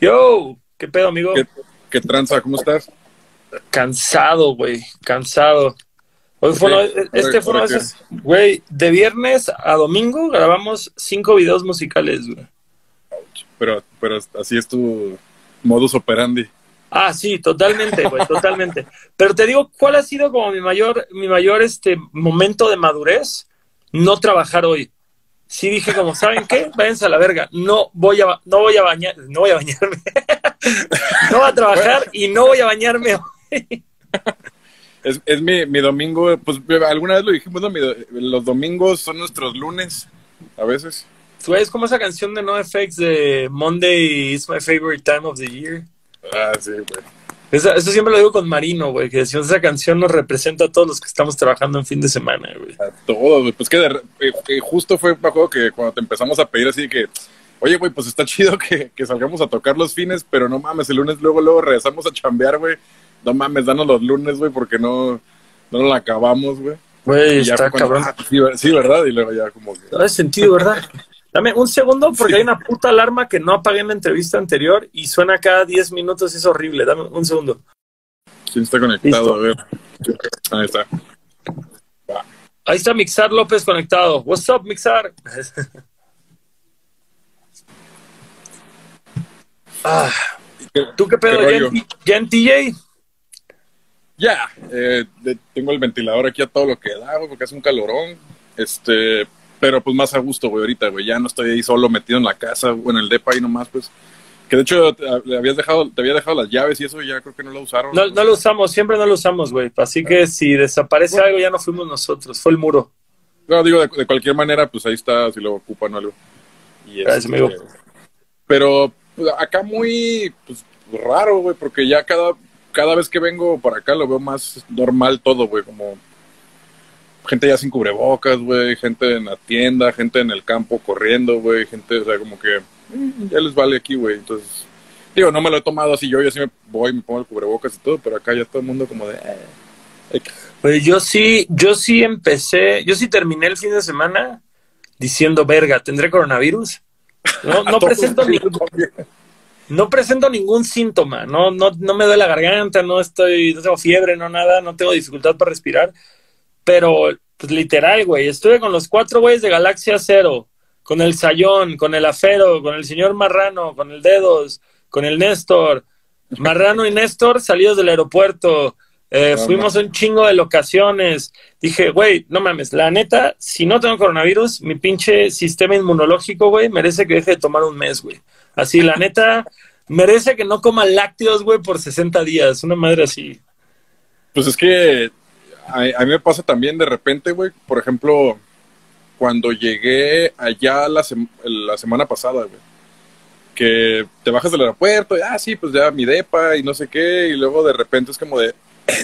Yo, ¿qué pedo, amigo? ¿Qué, qué tranza? ¿Cómo estás? Cansado, güey, cansado. Hoy fue ¿Por uno- qué? este ¿Por fue güey, de viernes a domingo grabamos cinco videos musicales, güey. Pero, pero así es tu modus operandi. Ah, sí, totalmente, güey, totalmente. Pero te digo, ¿cuál ha sido como mi mayor, mi mayor este momento de madurez? No trabajar hoy. Sí dije como, ¿saben qué? Váyanse a la verga. No voy a, no voy a bañar, no voy a bañarme. no voy a trabajar y no voy a bañarme hoy. Es, es mi, mi domingo, pues alguna vez lo dijimos, ¿no? Mi los domingos son nuestros lunes, a veces. Es como esa canción de NoFX de Monday is my favorite time of the year. Ah, sí, güey. Esa- eso siempre lo digo con Marino, güey, que decimos esa canción nos representa a todos los que estamos trabajando en fin de semana, güey. A todos, güey. Pues que, de eh, que justo fue, me acuerdo que cuando te empezamos a pedir así que, oye, güey, pues está chido que, que salgamos a tocar los fines, pero no mames, el lunes luego, luego regresamos a chambear, güey. No mames, danos los lunes, güey, porque no, no nos la acabamos, güey. Güey, está cuando, cabrón. ah, sí, ver- sí, ¿verdad? Y luego ya como que... No sentido, ¿verdad? Dame un segundo porque hay una puta alarma que no apagué en la entrevista anterior y suena cada 10 minutos es horrible. Dame un segundo. ¿Quién está conectado? A ver. Ahí está. Ahí está Mixar López conectado. What's up, Mixar? Ah, ¿Tú qué pedo? ¿Qué ¿Ya en, TJ? Ya, eh, de- tengo el ventilador aquí a todo lo que da, porque hace un calorón. Este, pero pues más a gusto, güey, ahorita, güey. Ya no estoy ahí solo metido en la casa, o en el depa ahí nomás, pues. Que de hecho te, le habías dejado, te había dejado las llaves y eso ya creo que no lo usaron. No, no lo usamos, siempre no lo usamos, güey. Así que si desaparece algo ya no fuimos nosotros, fue el muro. No, digo, de, de cualquier manera, pues ahí está, si lo ocupan o algo. Y Gracias, este, amigo. Pero pues, acá muy pues, raro, güey, porque ya cada, cada vez que vengo para acá lo veo más normal todo, güey, como gente ya sin cubrebocas, güey, gente en la tienda, gente en el campo corriendo, güey, gente, o sea, como que ya les vale aquí, güey. Entonces, digo, no me lo he tomado así yo, yo sí me voy, me pongo el cubrebocas y todo, pero acá ya todo el mundo como de... eh. Pues yo sí, yo sí empecé, yo sí terminé el fin de semana diciendo, verga, ¿tendré coronavirus? No, presento ningún, no presento ningún síntoma, no, no, no me duele la garganta, no estoy, no tengo fiebre, no nada, no tengo dificultad para respirar, pero pues literal, güey, estuve con los cuatro güeyes de Galaxia Cero, con el Sayón, con el Afero, con el señor Marrano, con el Dedos, con el Néstor, Marrano y Néstor salidos del aeropuerto, eh, No, fuimos a un chingo de locaciones, dije, güey, no mames, la neta, si no tengo coronavirus, mi pinche sistema inmunológico, güey, merece que deje de tomar un mes, güey. Así, la neta, merece que no coma lácteos, güey, por 60 días, una madre así. Pues es que a, a mí me pasa también de repente, güey. Por ejemplo, cuando llegué allá la, la semana pasada, güey. Que te bajas del aeropuerto y, ah, sí, pues ya mi depa y no sé qué. Y luego de repente es como de,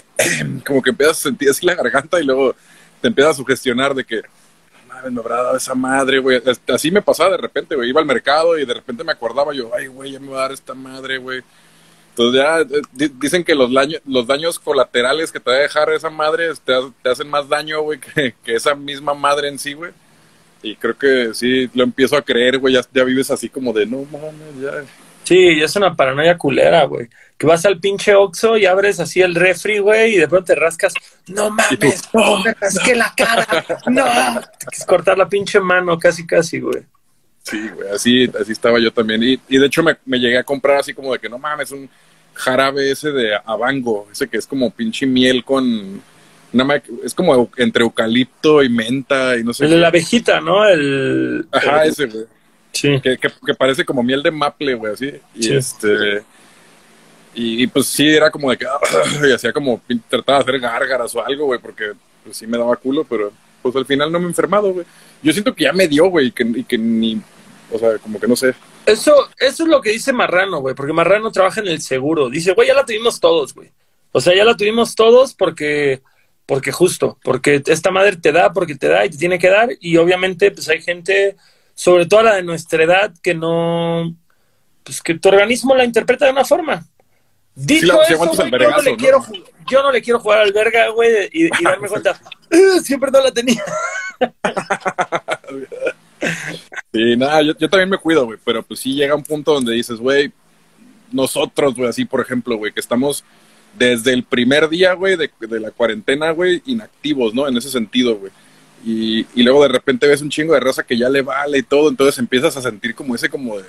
como que empiezas a sentir así la garganta y luego te empiezas a sugestionar de que, "No mames, me habrá dado esa madre, güey. Así me pasaba de repente, güey. Iba al mercado y de repente me acordaba yo, ay, güey, ya me va a dar esta madre, güey. Entonces ya eh, di- dicen que los daños, los daños colaterales que te va a dejar esa madre te, ha- te hacen más daño, güey, que, que esa misma madre en sí, güey. Y creo que sí, lo empiezo a creer, güey, ya, ya vives así como de, no mames, ya. Sí, es una paranoia culera, güey. Que vas al pinche Oxxo y abres así el refri, güey, y de pronto te rascas. No mames, no, me rasqué la cara. No. Quieres cortar la pinche mano, casi, casi, güey. Sí, güey, así, así estaba yo también. Y, y de hecho me, me llegué a comprar así como de que, no mames, un jarabe ese de Abango, ese que es como pinche miel con... Nada más, es como entre eucalipto y menta y no sé El de la abejita, ¿no? El. Ajá, ese, güey. Sí. que, que, que parece como miel de maple, güey, así. Y Sí. este. Y, y, pues sí, era como de que. y hacía como. Trataba de hacer gárgaras o algo, güey, porque pues sí me daba culo, pero pues al final no me he enfermado, güey. Yo siento que ya me dio, güey, y que, y que ni. O sea, como que no sé. Eso, eso es lo que dice Marrano, güey, porque Marrano trabaja en el seguro. Dice, güey, ya la tuvimos todos, güey. O sea, ya la tuvimos todos porque, porque justo, porque esta madre te da, porque te da y te tiene que dar. Y obviamente, pues hay gente, sobre todo la de nuestra edad, que no, pues que tu organismo la interpreta de una forma. Dicho Sí, eso, güey, yo, no le ¿no? quiero, yo no le quiero jugar al verga, güey, y, y darme cuenta, "Uh, siempre no la tenía. Sí, nada, yo, también me cuido, güey, pero pues sí llega un punto donde dices, güey, nosotros, güey, así, por ejemplo, güey, que estamos desde el primer día, güey, de, la cuarentena, güey, inactivos, ¿no? En ese sentido, güey. Y, y luego de repente ves un chingo de raza que ya le vale y todo, entonces empiezas a sentir como ese como de,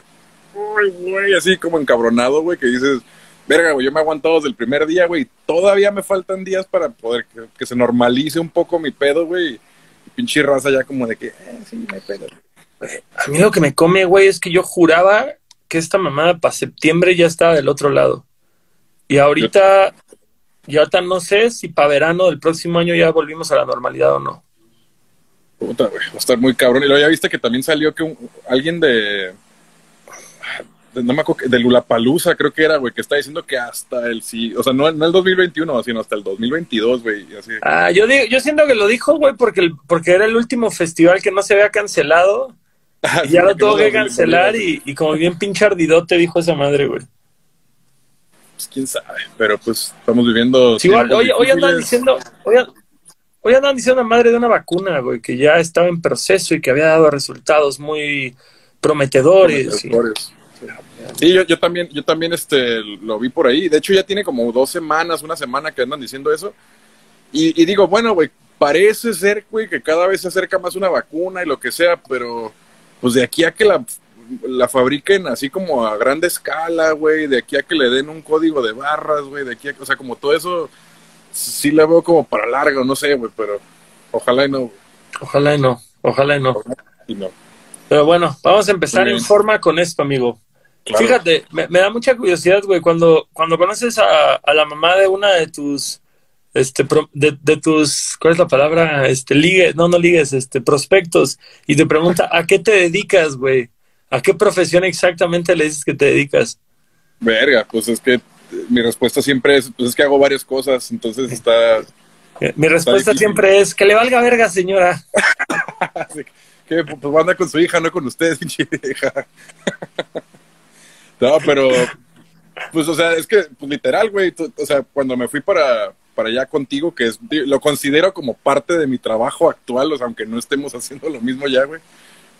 uy, güey, así como encabronado, güey, que dices, verga, güey, yo me he aguantado desde el primer día, güey, todavía me faltan días para poder que, que se normalice un poco mi pedo, güey, y pinche raza ya como de que, eh, sí, me pedo. A mí lo que me come, güey, es que yo juraba que esta mamada para septiembre ya estaba del otro lado. Y ahorita, y ahorita no sé si para verano del próximo año ya volvimos a la normalidad o no. Puta, güey, va a estar muy cabrón. Y luego ya viste que también salió que un- alguien de, de- no me acuerdo, de Lulapalooza creo que era, güey, que está diciendo que hasta el, sí, o sea, no, no el 2021, sino hasta el 2022, güey, así. Ah, yo, digo, yo siento que lo dijo, güey, porque, el- porque era el último festival que no se había cancelado. Y ya lo tuvo que cancelar y, y como bien pinche ardidote dijo esa madre, güey. Pues, quién sabe, pero pues estamos viviendo... Sí, igual, hoy, hoy andan diciendo, hoy, hoy andan diciendo la madre de una vacuna, güey, que ya estaba en proceso y que había dado resultados muy prometedores. y-. Sí, yo, yo también, yo también este, lo vi por ahí. De hecho, ya tiene como dos semanas, una semana que andan diciendo eso. Y, y digo, bueno, güey, parece ser, güey, que cada vez se acerca más una vacuna y lo que sea, pero pues de aquí a que la, la fabriquen así como a grande escala, güey, de aquí a que le den un código de barras, güey, de aquí a, o sea, como todo eso, sí la veo como para largo, no sé, güey, pero ojalá y no, Ojalá y no, ojalá y no. y no. Pero bueno, vamos a empezar en forma con esto, amigo. Claro. Fíjate, me, me da mucha curiosidad, güey, cuando, cuando conoces a, a la mamá de una de tus, este, pro- de, de tus, ¿cuál es la palabra? Este, ligues, no, no ligues, este, prospectos, y te pregunta, ¿a qué te dedicas, güey? ¿A qué profesión exactamente le dices que te dedicas? Verga, pues es que eh, mi respuesta siempre es, pues es que hago varias cosas, entonces está... Eh, Mi respuesta siempre es, que le valga verga, señora. Que pues va a andar con su hija, no con ustedes, pinche hija. no, pero pues o sea, es que pues, literal, güey, o sea, cuando me fui para para allá contigo, que es, lo considero como parte de mi trabajo actual, o sea, aunque no estemos haciendo lo mismo ya, güey.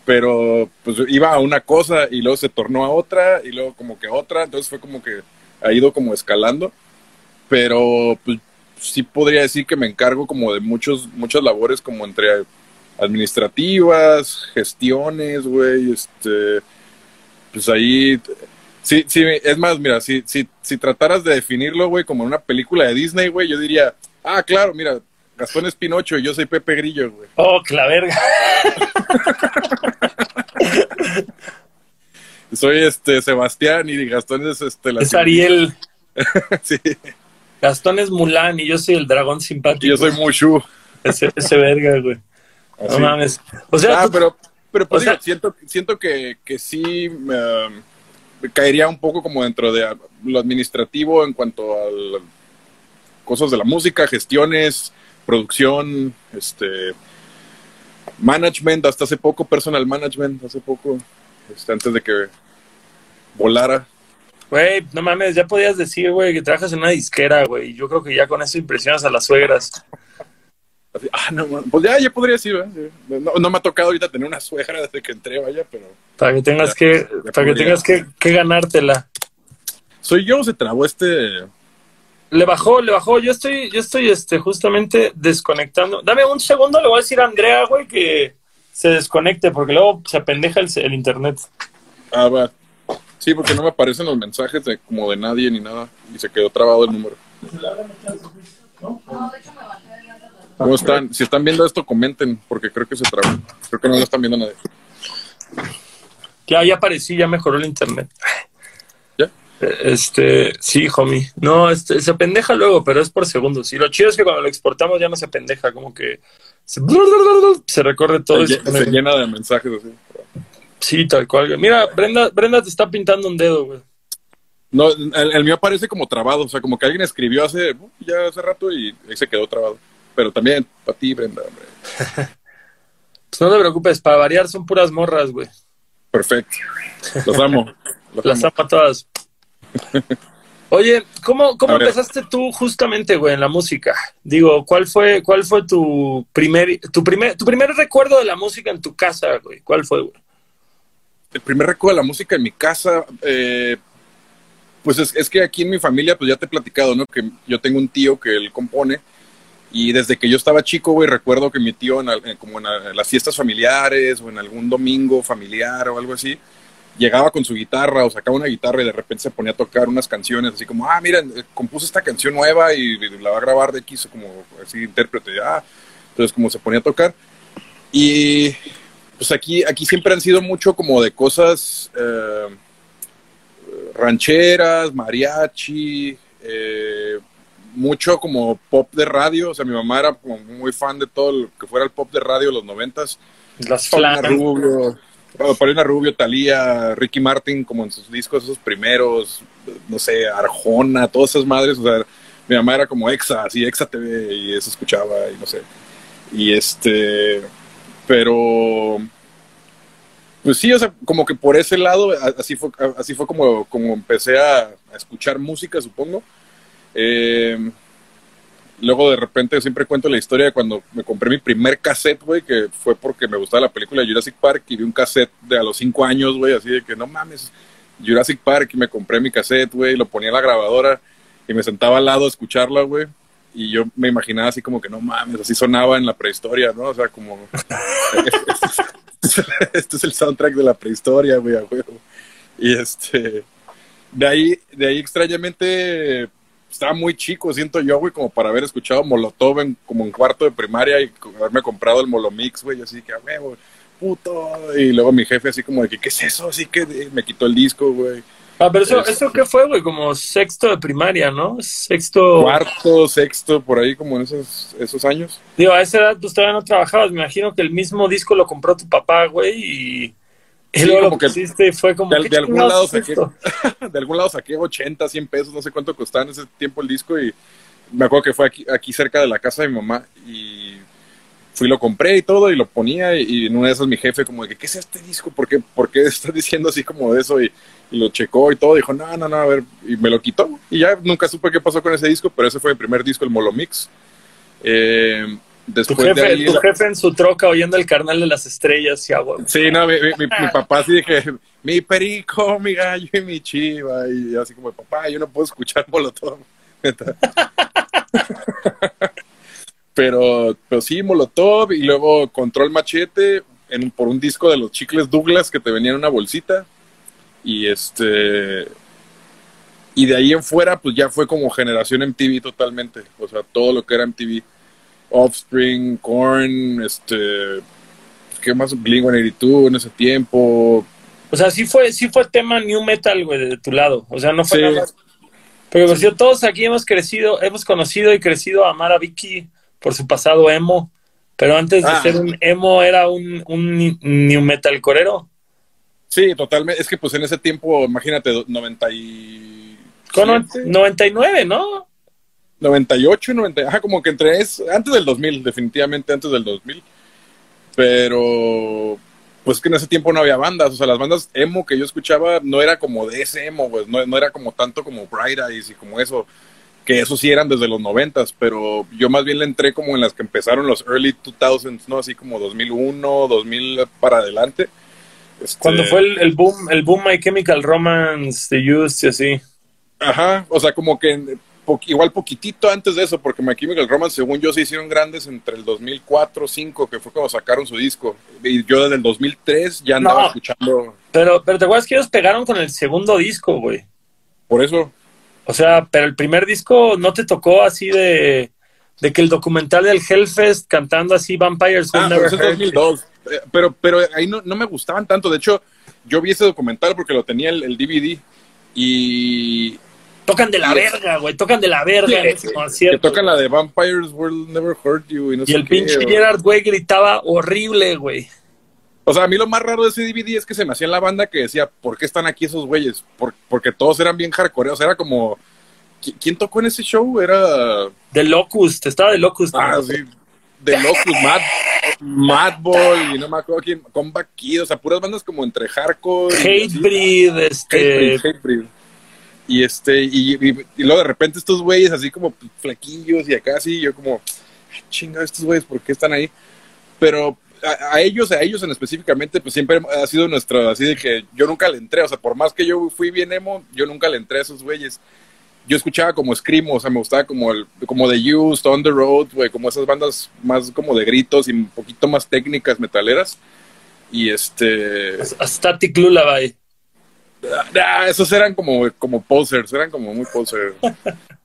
Pero pues iba a una cosa y luego se tornó a otra y luego como que a otra, entonces fue como que ha ido como escalando. Pero pues sí podría decir que me encargo como de muchos muchas labores como entre administrativas, gestiones, güey, este, pues ahí, sí, sí, es más, mira, si, si, si trataras de definirlo, güey, como en una película de Disney, güey, yo diría, ah, claro, mira, Gastón es Pinocho y yo soy Pepe Grillo, güey. Oh, que la verga. Soy este Sebastián y Gastón es este la Es Ariel. sí, Gastón es Mulan y yo soy el dragón y simpático. yo soy Mushu. Ese, ese verga, güey. No Así. mames. O sea, ah, tú- pero, pero pues, o sea- digo, siento, siento que, que sí um, caería un poco como dentro de lo administrativo en cuanto a cosas de la música, gestiones, producción, este management, hasta hace poco, personal management, hace poco, este, antes de que volara. Güey, no mames, ya podías decir, güey, que trabajas en una disquera, güey. Yo creo que ya con eso impresionas a las suegras. Así, ah, no, pues ya, ya podría decir, ¿verdad? Sí. No, no me ha tocado ahorita tener una suegra desde que entré, vaya, pero... Para que tengas Ya, que, ya para que tengas que, que ganártela. ¿Soy yo o se trabó este...? Le bajó, le bajó. Yo estoy, yo estoy este, justamente desconectando. Dame un segundo, le voy a decir a Andrea, güey, que se desconecte, porque luego se apendeja el, el internet. Ah, va. Sí, porque no me aparecen los mensajes de como de nadie ni nada y se quedó trabado el número. ¿Cómo están? Si están viendo esto, comenten, porque creo que se trabó. Creo que no lo están viendo nadie. Ya, ya aparecí, ya mejoró el internet. ¿Ya? Eh, Este, sí, homie. No, este, se pendeja luego, pero es por segundos. Y lo chido es que cuando lo exportamos ya no se pendeja, como que se, se recorre todo. y Se, se llena de mensajes así. Sí, tal cual. Mira, Brenda, Brenda te está pintando un dedo, güey. No, el, el mío parece como trabado, o sea, como que alguien escribió hace, ya hace rato y se quedó trabado. Pero también, para ti, Brenda, hombre. Pues no te preocupes, para variar son puras morras, güey. Perfecto. Los amo. Los Las amo. a todas. Oye, ¿cómo, cómo empezaste tú justamente, güey, en la música? Digo, ¿cuál fue, cuál fue tu primer, tu primer, tu primer recuerdo de la música en tu casa, güey? ¿Cuál fue, güey? El primer recuerdo de la música en mi casa, eh, Pues es, es, que aquí en mi familia, pues ya te he platicado, ¿no? Que yo tengo un tío que él compone y desde que yo estaba chico, güey, recuerdo que mi tío, en, como en, las fiestas familiares o en algún domingo familiar o algo así, llegaba con su guitarra o sacaba una guitarra y de repente se ponía a tocar unas canciones así como, ah, miren, eh, compuse esta canción nueva y la va a grabar de X, como así intérprete, ah, entonces como se ponía a tocar. Y pues aquí, aquí siempre han sido mucho como de cosas eh, rancheras, mariachi, eh, mucho como pop de radio, o sea, mi mamá era como muy fan de todo lo que fuera el pop de radio de los noventas. Las Paulina Rubio, Paulina Rubio, Talía, Ricky Martin, como en sus discos esos primeros, no sé, Arjona, todas esas madres, o sea, mi mamá era como Exa, así Exa TV y eso escuchaba y no sé. Y este, pero pues sí, o sea, como que por ese lado, así fue, así fue como, como empecé a, a escuchar música, supongo. Eh, luego de repente siempre cuento la historia de cuando me compré mi primer cassette, güey, que fue porque me gustaba la película de Jurassic Park y vi un cassette de a los cinco años, güey, así de que no mames, Jurassic Park y me compré mi cassette, güey, lo ponía en la grabadora y me sentaba al lado a escucharla, güey. Y yo me imaginaba así como que no mames, así sonaba en la prehistoria, ¿no? O sea, como... este es el soundtrack de la prehistoria, güey, a. Y este... De ahí, de ahí extrañamente estaba muy chico, siento yo, güey, como para haber escuchado Molotov en, como en cuarto de primaria y haberme comprado el Molomix, güey, así que, güey, puto. Y luego mi jefe así como de que, ¿qué es eso? Así que me quitó el disco, güey. Ah, pero eso, ¿eso qué fue, güey? Como sexto de primaria, ¿no? Sexto... Cuarto, sexto, por ahí como en esos, esos años. Digo, a esa edad pues todavía no trabajabas. Me imagino que el mismo disco lo compró tu papá, güey, y y luego como que fue como de, algún lado saqué, de algún lado saqué 80, 100 pesos, no sé cuánto costaba en ese tiempo el disco y me acuerdo que fue aquí, aquí cerca de la casa de mi mamá y fui lo compré y todo y lo ponía y, en una de esas mi jefe como de que, ¿qué es este disco? ¿Por qué, ¿Por qué estás diciendo así como de eso? Y, lo checó y todo, dijo, no, no, no, a ver, y me lo quitó y ya nunca supe qué pasó con ese disco, pero ese fue el primer disco, el Molomix. Eh, tu jefe, tu jefe en su troca oyendo el carnal de las estrellas y agua. Sí, no, mi, mi, papá sí dije, mi perico, mi gallo y mi chiva. Y así como, papá, yo no puedo escuchar Molotov. pero, pero sí, Molotov y luego Control Machete en, por un disco de los chicles Douglas que te venía en una bolsita. Y este. Y de ahí en fuera, pues ya fue como generación MTV totalmente. O sea, todo lo que era MTV Offspring, Korn, este, ¿qué más? Blink-182 en ese tiempo. O sea, sí fue, sí fue tema new metal, güey, de tu lado. O sea, no fue nada más. Pero pues, todos aquí hemos crecido, hemos conocido y crecido a Amar a Vicky por su pasado emo. Pero antes de ah. ser un emo era un, un new metal corero. Sí, totalmente. Es que pues en ese tiempo, imagínate, 90 y... Con 99, ¿no? 98, 90, ajá, como que entre es antes del 2000, definitivamente antes del 2000. Pero pues que en ese tiempo no había bandas, o sea, las bandas emo que yo escuchaba no era como de ese emo, pues no, no era como tanto como Bright Eyes y como eso, que eso sí eran desde los 90, pero yo más bien le entré como en las que empezaron los early 2000s, ¿no? Así como 2001, 2000 para adelante. Este... Cuando fue el, boom, el boom My Chemical Romance, The Used y así. Ajá, o sea, como que igual poquitito antes de eso, porque My Chemical Romance, según yo, se hicieron grandes entre el 2004 2005, que fue cuando sacaron su disco. Y yo desde el 2003 ya andaba escuchando. Pero, pero te acuerdas que ellos pegaron con el segundo disco, güey. Por eso. O sea, pero el primer disco no te tocó así de, de que el documental del Hellfest cantando así Vampires ah, pero, 2002. Eh, pero, pero ahí no, no, me gustaban tanto. De hecho, yo vi ese documental porque lo tenía el, el DVD. Y, Tocan de la verga, güey. Tocan de la verga en ese concierto. Que tocan la de Vampires Will Never Hurt You. Y, no y el pinche Gerard, güey, gritaba horrible, güey. O sea, a mí lo más raro de ese DVD es que se me hacía en la banda que decía, ¿por qué están aquí esos güeyes? porque todos eran bien hardcore. O sea, era como. ¿Quién tocó en ese show? Era. The Locust, estaba The Locust. Ah, sí. The Locust, Mad, Madball, y no me acuerdo quién. Comeback Kid, o sea, puras bandas como entre hardcore. Hatebreed, este. Hatebreed, y este, y, y, luego de repente estos güeyes así como flaquillos y acá así, yo como, chinga, estos güeyes, ¿por qué están ahí? Pero a, ellos, a ellos en específicamente, pues siempre ha sido nuestro, así de que yo nunca le entré, o sea, por más que yo fui bien emo, yo nunca le entré a esos güeyes. Yo escuchaba como Scream, o sea, me gustaba como el, como The Used, On The Road, güey, como esas bandas más como de gritos y un poquito más técnicas metaleras. Y este... A Static Lullaby. Ah, esos eran como, como posers, eran como muy posers.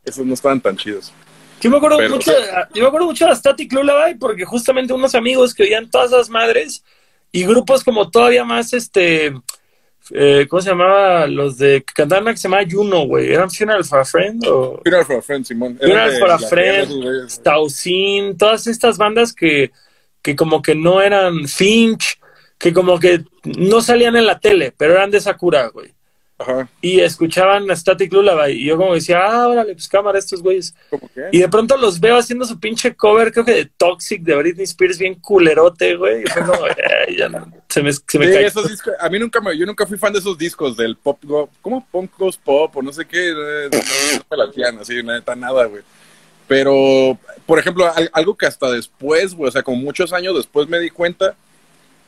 esos no estaban tan chidos. Yo me acuerdo mucho, yo me acuerdo mucho de Static Lullaby porque justamente unos amigos que oían todas las madres y grupos como todavía más, este, eh, ¿cómo se llamaba? Los de que cantaban que se llamaba Juno, güey. ¿Eran Funeral for a Friend? O... Funeral for a Friend, Simón. Funeral for a Friend, Stausin, todas estas bandas que, que como que no eran Finch, que como que no salían en la tele, pero eran de Sakura, güey. Y escuchaban a Static Lullaby. Y yo como decía, ah, órale, pues cámara estos güeyes. Y de pronto los veo haciendo su pinche cover, creo que de Toxic, de Britney Spears, bien culerote, güey. Y fue como, ya no, se me, se me esos discos, a mí nunca me, yo nunca fui fan de esos discos del pop, ¿cómo? Punk Goes Pop o no sé qué. No, me la así, neta, nada, güey. Pero, por ejemplo, algo que hasta después, güey, o sea, como muchos años después me di cuenta,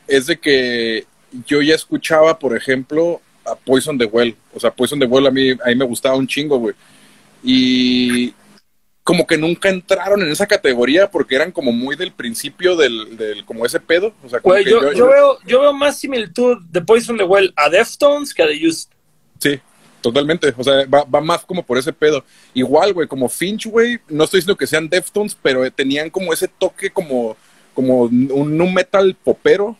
es de que yo ya escuchaba, por ejemplo, a Poison the Well. O sea, Poison the Well a mí, a mí me gustaba un chingo, güey. Y como que nunca entraron en esa categoría porque eran como muy del principio del, del como ese pedo. O sea, güey, yo, yo, veo, yo veo más similitud de Poison the Well a Deftones que a The Used. Sí, totalmente. O sea, va, va más como por ese pedo. Igual, güey, como Finch, güey, no estoy diciendo que sean Deftones, pero tenían como ese toque como, como un nu metal popero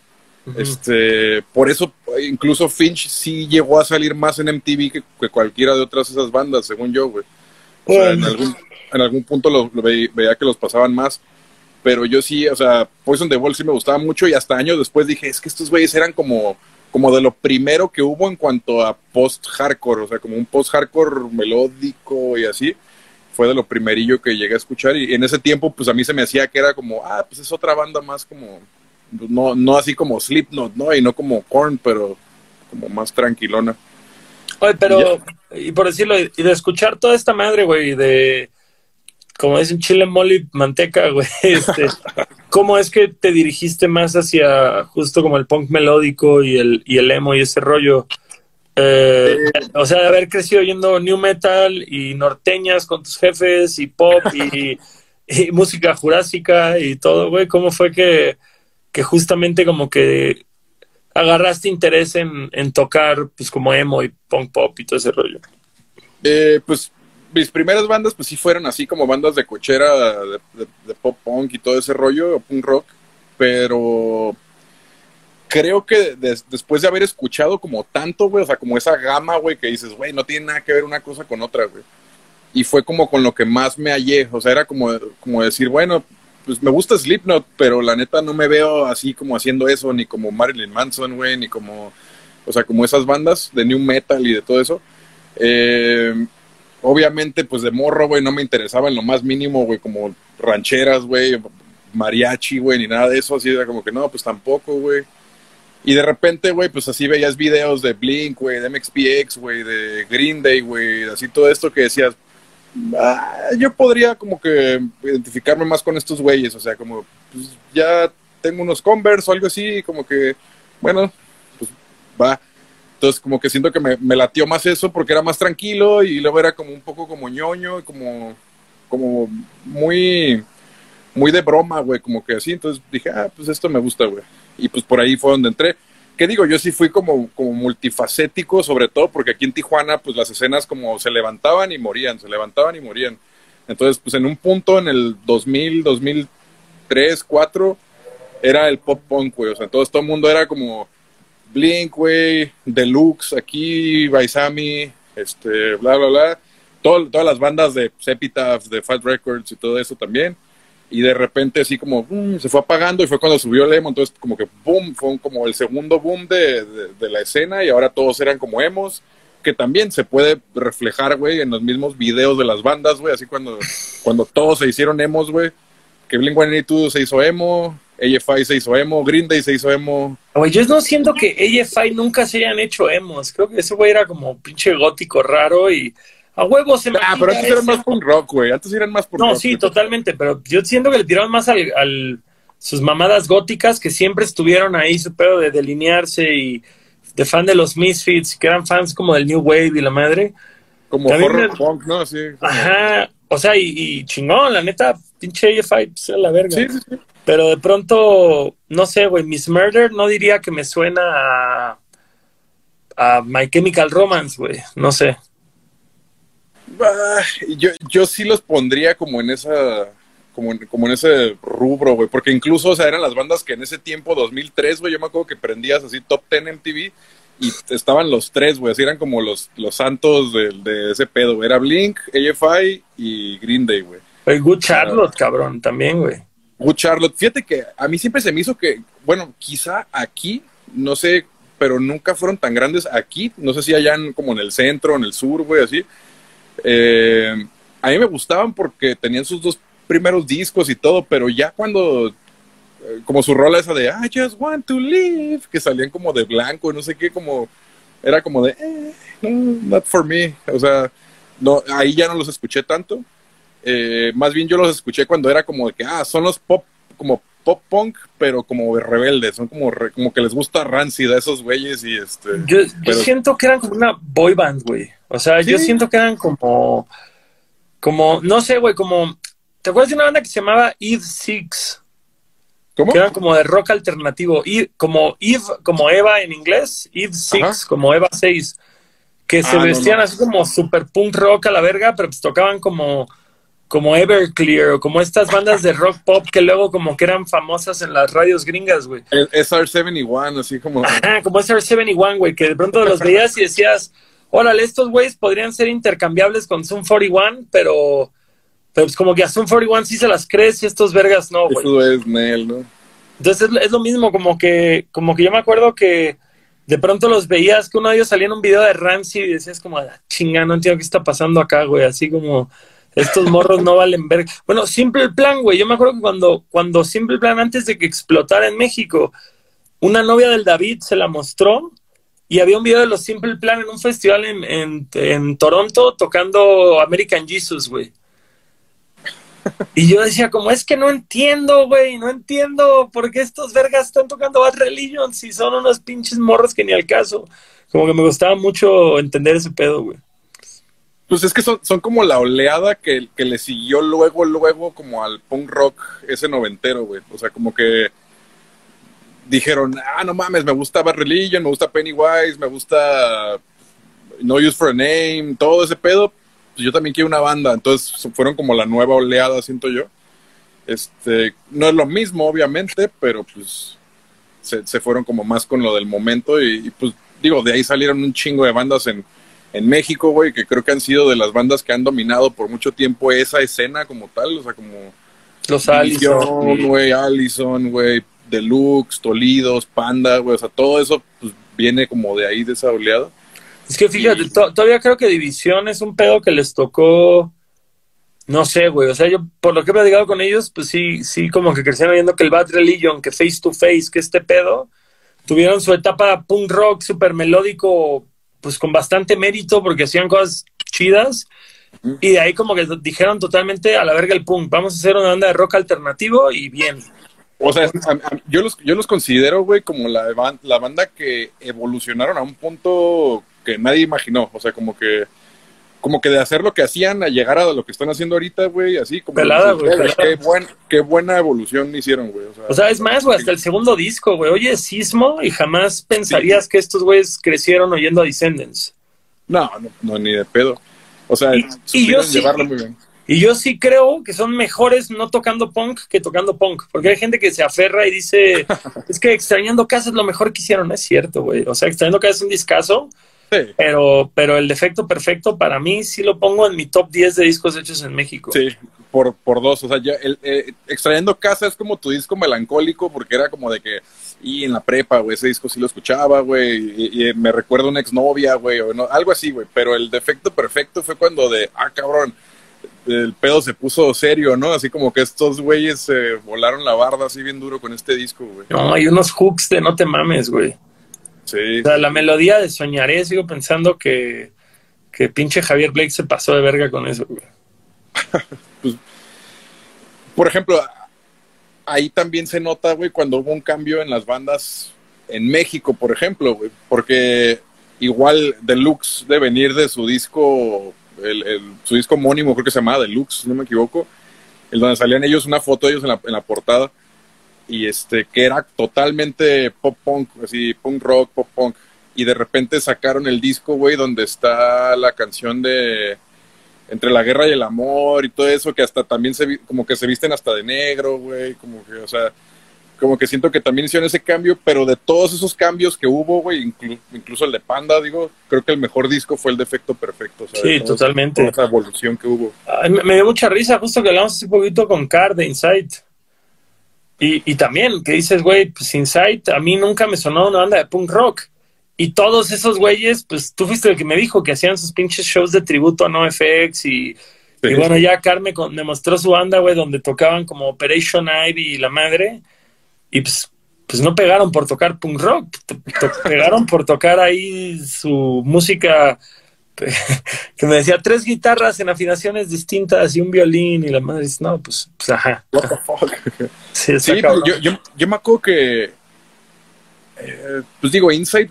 este, por eso incluso Finch sí llegó a salir más en MTV que, cualquiera de otras esas bandas, según yo, güey. O sea, en algún, en algún punto lo, veía que los pasaban más. Pero yo sí, o sea, Poison the Ball sí me gustaba mucho y hasta años después dije, es que estos güeyes eran como, como de lo primero que hubo en cuanto a post-hardcore, o sea, como un post-hardcore melódico y así. Fue de lo primerillo que llegué a escuchar y en ese tiempo pues a mí se me hacía que era como, ah, pues es otra banda más como no, no así como Slipknot, ¿no? Y no como Korn, pero como más tranquilona. Oye, pero, y por decirlo, y de escuchar toda esta madre, güey, de, como dicen, chile, mole, manteca, güey, este, ¿cómo es que te dirigiste más hacia justo como el punk melódico y el, y el emo y ese rollo? Eh, o sea, de haber crecido oyendo new metal y norteñas con tus jefes y pop y, y música jurásica y todo, güey, ¿cómo fue que que justamente como que agarraste interés en, tocar pues como emo y punk pop y todo ese rollo? Eh, pues mis primeras bandas pues sí fueron así como bandas de cochera de, pop punk y todo ese rollo, punk rock, pero creo que después de haber escuchado como tanto, güey, o sea, como esa gama, güey, que dices, güey, no tiene nada que ver una cosa con otra, güey. Y fue como con lo que más me hallé, o sea, era como, como decir, bueno, pues me gusta Slipknot, pero la neta no me veo así como haciendo eso, ni como Marilyn Manson, güey, ni como, o sea, como esas bandas de new metal y de todo eso. Eh, obviamente, pues de morro, güey, no me interesaba en lo más mínimo, güey, como rancheras, güey, mariachi, güey, ni nada de eso, así era como que no, pues tampoco, güey. Y de repente, güey, pues así veías videos de Blink, güey, de MXPX, güey, de Green Day, güey, así todo esto que decías, Ah, yo podría como que identificarme más con estos güeyes, o sea, como pues, ya tengo unos Converse o algo así, como que, bueno, pues va. Entonces como que siento que me, me latió más eso porque era más tranquilo y luego era como un poco como ñoño, como, como muy, muy de broma, güey, como que así. Entonces dije, ah, pues esto me gusta, güey. Y pues por ahí fue donde entré. ¿Qué digo? Yo sí fui como, como multifacético, sobre todo porque aquí en Tijuana, pues las escenas como se levantaban y morían, se levantaban y morían. Entonces, pues en un punto en el 2000, 2003, 2004, era el pop punk, güey. O sea, entonces todo el mundo era como Blink, güey, Deluxe, aquí, Baisami, este, bla, bla, bla. todas las bandas de Epitaph, de Fat Records y todo eso también y de repente así como se fue apagando y fue cuando subió el emo, entonces como que boom, fue como el segundo boom de, de, la escena y ahora todos eran como emos, que también se puede reflejar, güey, en los mismos videos de las bandas, güey, así cuando, cuando todos se hicieron emos, güey, que Blink-182 se hizo emo, AFI se hizo emo, Green Day se hizo emo. Güey, yo no siento que AFI nunca se hayan hecho emos, creo que ese güey era como pinche gótico raro y a huevos se Ah, pero antes eran más punk rock, güey. Antes eran más punk no, rock. No, sí, totalmente. Pero yo siento que le tiraron más al, sus mamadas góticas que siempre estuvieron ahí, su pedo de delinearse y de fan de los Misfits, que eran fans como del New Wave y la madre. Como También horror me- punk, ¿no? Como- Ajá, o sea, y, y chingón, la neta, pinche AFI, pues a la verga. Sí, sí, sí. Pero de pronto, no sé, güey, Miss Murder no diría que me suena a, a My Chemical Romance, güey, no sé. Ah, yo, yo sí los pondría como en esa como en, como en ese rubro, güey, porque incluso, o sea, eran las bandas que en ese tiempo, 2003, güey, yo me acuerdo que prendías así Top 10 MTV y estaban los tres, güey, así eran como los, los santos de, de ese pedo, güey. Era Blink, AFI y Green Day, güey. Oye, Good Charlotte, cabrón, también, güey. Good Charlotte, fíjate que a mí siempre se me hizo que, bueno, quizá aquí, no sé, pero nunca fueron tan grandes aquí, no sé si allá en- como en el centro, en el sur, güey, así. Eh, a mí me gustaban porque tenían sus dos primeros discos y todo, pero ya cuando, eh, como su rola esa de I just want to live, que salían como de blanco, no sé qué, como, era como de, eh, no, not for me, o sea, no, ahí ya no los escuché tanto. Eh, más bien yo los escuché cuando era como de que, ah, son los pop, como pop punk, pero como rebeldes, son como, re- como que les gusta Rancid a esos güeyes y este... Yo, yo Pero- siento que eran como una boy band, güey. O sea, yo siento que eran como, como, no sé, güey, como, ¿te acuerdas de una banda que se llamaba Eve Six? ¿Cómo? Que eran como de rock alternativo, Eve- como Eve, como Eva en inglés, Eve Six, Ajá. como Eva 6, que se Ah, no, vestían no. así como super punk rock a la verga, pero pues tocaban como, como Everclear o como estas bandas de rock pop que luego como que eran famosas en las radios gringas, güey. El SR71, así como... Ajá, como SR71, güey, que de pronto los veías y decías, órale, estos güeyes podrían ser intercambiables con Zoom 41, pero, pero pues como que a Zoom 41 sí se las crees y estos vergas no, güey. Eso es Nel, ¿no? Entonces es, es lo mismo, como que, como que yo me acuerdo que de pronto los veías que uno de ellos salía en un video de Ramsey y decías como, "Ah, chinga, no entiendo qué está pasando acá, güey, así como estos morros no valen ver. Bueno, Simple Plan, güey, yo me acuerdo que cuando, cuando Simple Plan, antes de que explotara en México, una novia del David se la mostró y había un video de los Simple Plan en un festival en, en, en Toronto tocando American Jesus, güey. Y yo decía, como es que no entiendo, güey, no entiendo por qué estos vergas están tocando Bad Religion si son unos pinches morros que ni al caso. Como que me gustaba mucho entender ese pedo, güey. Pues es que son, son como la oleada que, que le siguió luego, luego como al punk rock ese noventero, güey. O sea, como que dijeron, ah, no mames, me gusta Bad me gusta Pennywise, me gusta No Use for a Name, todo ese pedo. Pues yo también quiero una banda. Entonces fueron como la nueva oleada, siento yo. Este, no es lo mismo, obviamente, pero pues se, se fueron como más con lo del momento y, y, pues digo, de ahí salieron un chingo de bandas en, en México, güey, que creo que han sido de las bandas que han dominado por mucho tiempo esa escena como tal, o sea, como Los Allison. güey, Allison, güey, Deluxe, Tolidos, Panda, güey, o sea, todo eso pues, viene como de ahí, de esa oleada. Es que fíjate, to- todavía creo que División es un pedo que les tocó. No sé, güey. O sea, yo por lo que he platicado con ellos, pues sí, sí, como que crecieron viendo que el Bad Religion, que Face to Face, que este pedo, tuvieron su etapa punk rock súper melódico, pues con bastante mérito, porque hacían cosas chidas. Y de ahí como que dijeron totalmente a la verga el punk. Vamos a hacer una banda de rock alternativo y bien. O sea, yo los, yo los considero, güey, como la, la banda que evolucionaron a un punto que nadie imaginó. O sea, como que como que de hacer lo que hacían a llegar a lo que están haciendo ahorita, güey, así como... Pelada, güey, Qué, pelada. buen- qué buena evolución hicieron, güey. O sea, O sea, es más, güey, hasta el segundo disco, güey. Oye, Sismo y jamás pensarías que estos güeyes crecieron oyendo a Descendants. no, no, no, ni de pedo. O sea, Y- yo sí- llevarlo muy bien. Y yo sí creo que son mejores no tocando punk que tocando punk. Porque hay gente que se aferra y dice, es que extrañando casa es lo mejor que hicieron. No es cierto, güey. O sea, extrañando casa es un discazo, Sí, pero, pero el defecto perfecto para mí sí lo pongo en mi top 10 de discos hechos en México. sí, por, por dos. O sea, ya el, eh, Extrayendo Casa es como tu disco melancólico porque era como de que, y en la prepa, güey, ese disco sí lo escuchaba, güey, y, y me recuerda una exnovia, güey, o no, algo así, güey. Pero el defecto perfecto fue cuando de, ah, cabrón, el pedo se puso serio, ¿no? Así como que estos güeyes se volaron la barda así bien duro con este disco, güey. No, hay unos hooks de no te mames, güey. Sí, O sea, la melodía de Soñaré, sigo pensando que, que pinche Javier Blake se pasó de verga con eso, güey. por ejemplo, ahí también se nota, güey, cuando hubo un cambio en las bandas en México, por ejemplo, güey, porque igual Deluxe de venir de su disco, el, su disco homónimo, creo que se llamaba Deluxe, si no me equivoco, el donde salían ellos, una foto de ellos en la, en la portada, y este, que era totalmente pop punk, así, punk rock, pop punk, y de repente sacaron el disco, güey, donde está la canción de entre la guerra y el amor y todo eso, que hasta también se, como que se visten hasta de negro, güey, como que, o sea, como que siento que también hicieron ese cambio, pero de todos esos cambios que hubo, güey, incluso el de Panda, digo, creo que el mejor disco fue el de Efecto Perfecto. Sí, totalmente. Esa evolución que hubo. me, dio mucha risa, justo que hablamos un poquito con Car de Insight. Y, y también, que dices, güey, pues Insight, a mí nunca me sonó una banda de punk rock. Y todos esos güeyes, pues tú fuiste el que me dijo que hacían sus pinches shows de tributo a NoFX y, y bueno, ya Carmen me mostró su banda, güey, donde tocaban como Operation Ivy y la madre. Y pues, pues no pegaron por tocar punk rock, pegaron por tocar ahí su música que me decía tres guitarras en afinaciones distintas y un violín y la madre dice, no, pues, pues ajá. What the fuck? Sí, sí pues, yo, yo, yo, me acuerdo que, eh, pues digo, Insight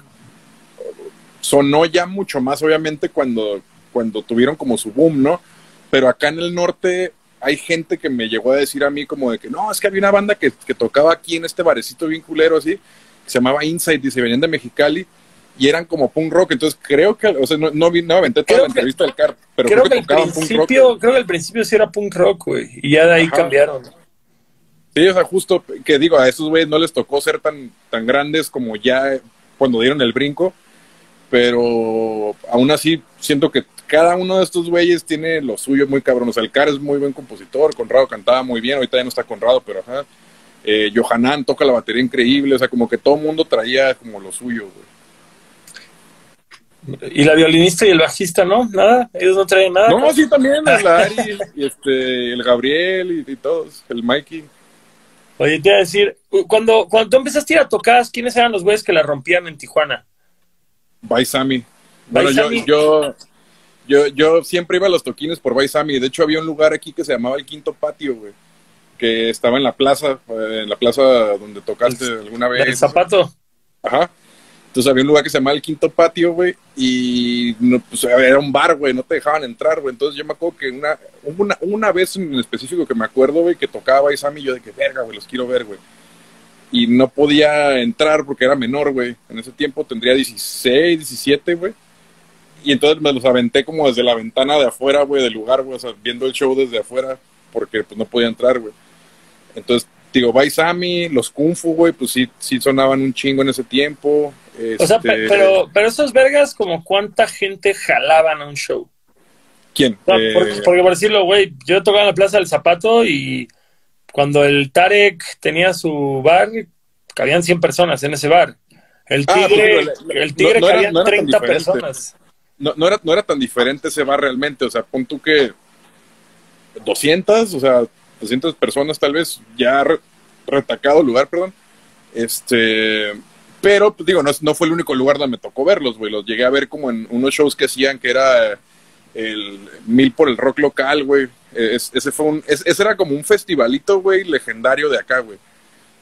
sonó ya mucho más, obviamente, cuando, cuando tuvieron como su boom, ¿no? Pero acá en el norte hay gente que me llegó a decir a mí como de que no, es que había una banda que, tocaba aquí en este barecito bien culero así, que se llamaba Insight y se venían de Mexicali y eran como punk rock, entonces creo que, o sea, no, no, no aventé toda la entrevista del CAR, pero creo, que, tocaban punk rock. Creo que al principio sí era punk rock, güey, y ya de ahí cambiaron. Sí, o sea, justo que digo, a esos güeyes no les tocó ser tan, tan grandes como ya cuando dieron el brinco, pero aún así siento que cada uno de estos güeyes tiene lo suyo muy cabrón. O sea, el Car es muy buen compositor, Conrado cantaba muy bien, ahorita ya no está Conrado, pero ajá. Eh, Johanan toca la batería increíble, o sea, como que todo el mundo traía como lo suyo, güey. Y la violinista y el bajista, ¿no? Nada, ellos no traen nada. No, sí, también, Ari, y este, el Gabriel y, todos, el Mikey. Oye, te iba a decir, cuando, cuando tú empezaste a ir a tocar, ¿quiénes eran los güeyes que la rompían en Tijuana? Baisami. Bueno, yo, yo, yo, yo siempre iba a los toquines por Baisami. De hecho, había un lugar aquí que se llamaba el Quinto Patio, güey. Que estaba en la plaza, eh, en la plaza donde tocaste alguna vez. El zapato. Ajá. Entonces había un lugar que se llamaba el Quinto Patio, güey, y no, pues, era un bar, güey, no te dejaban entrar, güey. Entonces yo me acuerdo que una, una, una vez en específico que me acuerdo, güey, que tocaba Baisami, yo de que verga, güey, los quiero ver, güey. Y no podía entrar porque era menor, güey. En ese tiempo tendría 16, 17, güey. Y entonces me los aventé como desde la ventana de afuera, güey, del lugar, güey, o sea, viendo el show desde afuera, porque pues no podía entrar, güey. Entonces, digo, Baisami, los Kung Fu, güey, pues sí, sí sonaban un chingo en ese tiempo. O sea, este, pero, pero esos vergas, como cuánta gente jalaban a un show. ¿Quién? porque, eh, porque, por decirlo, güey, yo tocaba en la Plaza del Zapato y cuando el Tarek tenía su bar, cabían 100 personas en ese bar. El ah, Tigre, el tigre cabían 30 personas no, no, era, no era tan diferente ese bar realmente, o sea, pon tú que 200, o sea, 200 personas tal vez, ya retacado el lugar, perdón, este, pero pues, digo, no, no fue el único lugar donde me tocó verlos, güey, los llegué a ver como en unos shows que hacían que era el Mil por el rock local, güey, ese fue un, ese era como un festivalito, güey, legendario de acá, güey.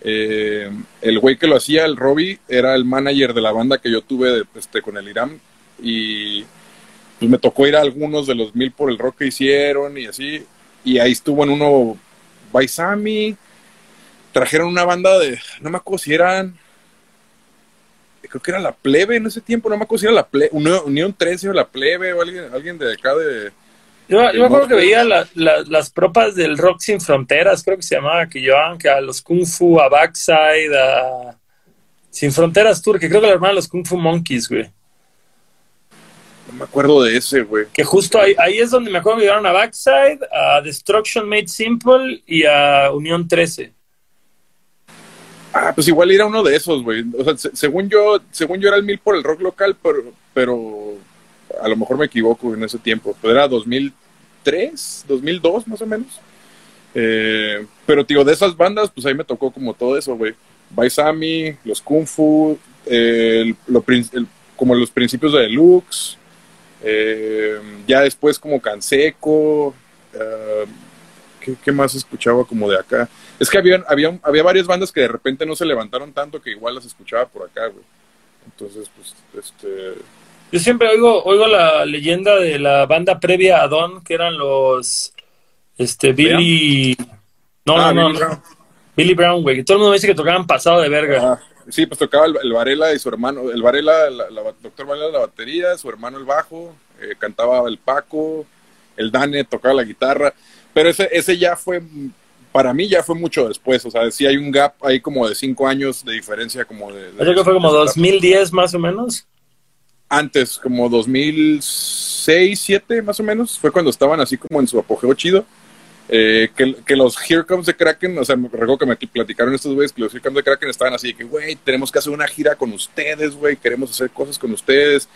Eh, el güey que lo hacía, el Robbie, era el manager de la banda que yo tuve este, con el Irán, y pues me tocó ir a algunos de los mil por el rock que hicieron y así, y ahí estuvo en uno Baisami, trajeron una banda de, no me acuerdo si eran, creo que era la plebe en ese tiempo, no me acuerdo si era la plebe, Unión 13 o la plebe o alguien, alguien de acá de... Yo, me acuerdo que veía las propas del Rock Sin Fronteras, creo que se llamaba, que llevaban que a los Kung Fu, a Backside, a Sin Fronteras Tour, que creo que la hermana los Kung Fu Monkeys, güey. No me acuerdo de ese, güey. Que justo ahí, ahí es donde me acuerdo que llegaron a Backside, a Destruction Made Simple y a Unión 13. Ah, pues igual era uno de esos, güey. O sea, según yo, según yo era el mil por el rock local, pero, pero a lo mejor me equivoco en ese tiempo. Pero era 2003, 2002 más o menos. Eh, pero, tío, de esas bandas, pues ahí me tocó como todo eso, güey. Baisami, los Kung Fu, como los principios de Deluxe, eh, ya después como Canseco, eh, ¿qué, qué más escuchaba como de acá? Es que había, había, había varias bandas que de repente no se levantaron tanto que igual las escuchaba por acá, güey. Entonces, pues, este... Yo siempre oigo, oigo la leyenda de la banda previa a Don, que eran los, este, Billy... No, Ah, no, no, Billy no. Brown. Billy Brown, güey. Todo el mundo me dice que tocaban pasado de verga. Ah, sí, pues tocaba el, el Varela y su hermano. El Varela, la, la, doctor Varela la batería, su hermano el bajo, eh, cantaba el Paco, el Dane tocaba la guitarra. Pero ese, ese ya fue, para mí ya fue mucho después. O sea, sí hay un gap ahí como de cinco años de diferencia como de... de- Yo creo que fue como de- 2010 más o menos. Antes, como 2006, 2007 más o menos, fue cuando estaban así como en su apogeo chido. Eh, que, que los Here Comes de Kraken, o sea, me recuerdo que me platicaron estos güeyes que los Here Comes de Kraken estaban así de que, güey, tenemos que hacer una gira con ustedes, güey, queremos hacer cosas con ustedes.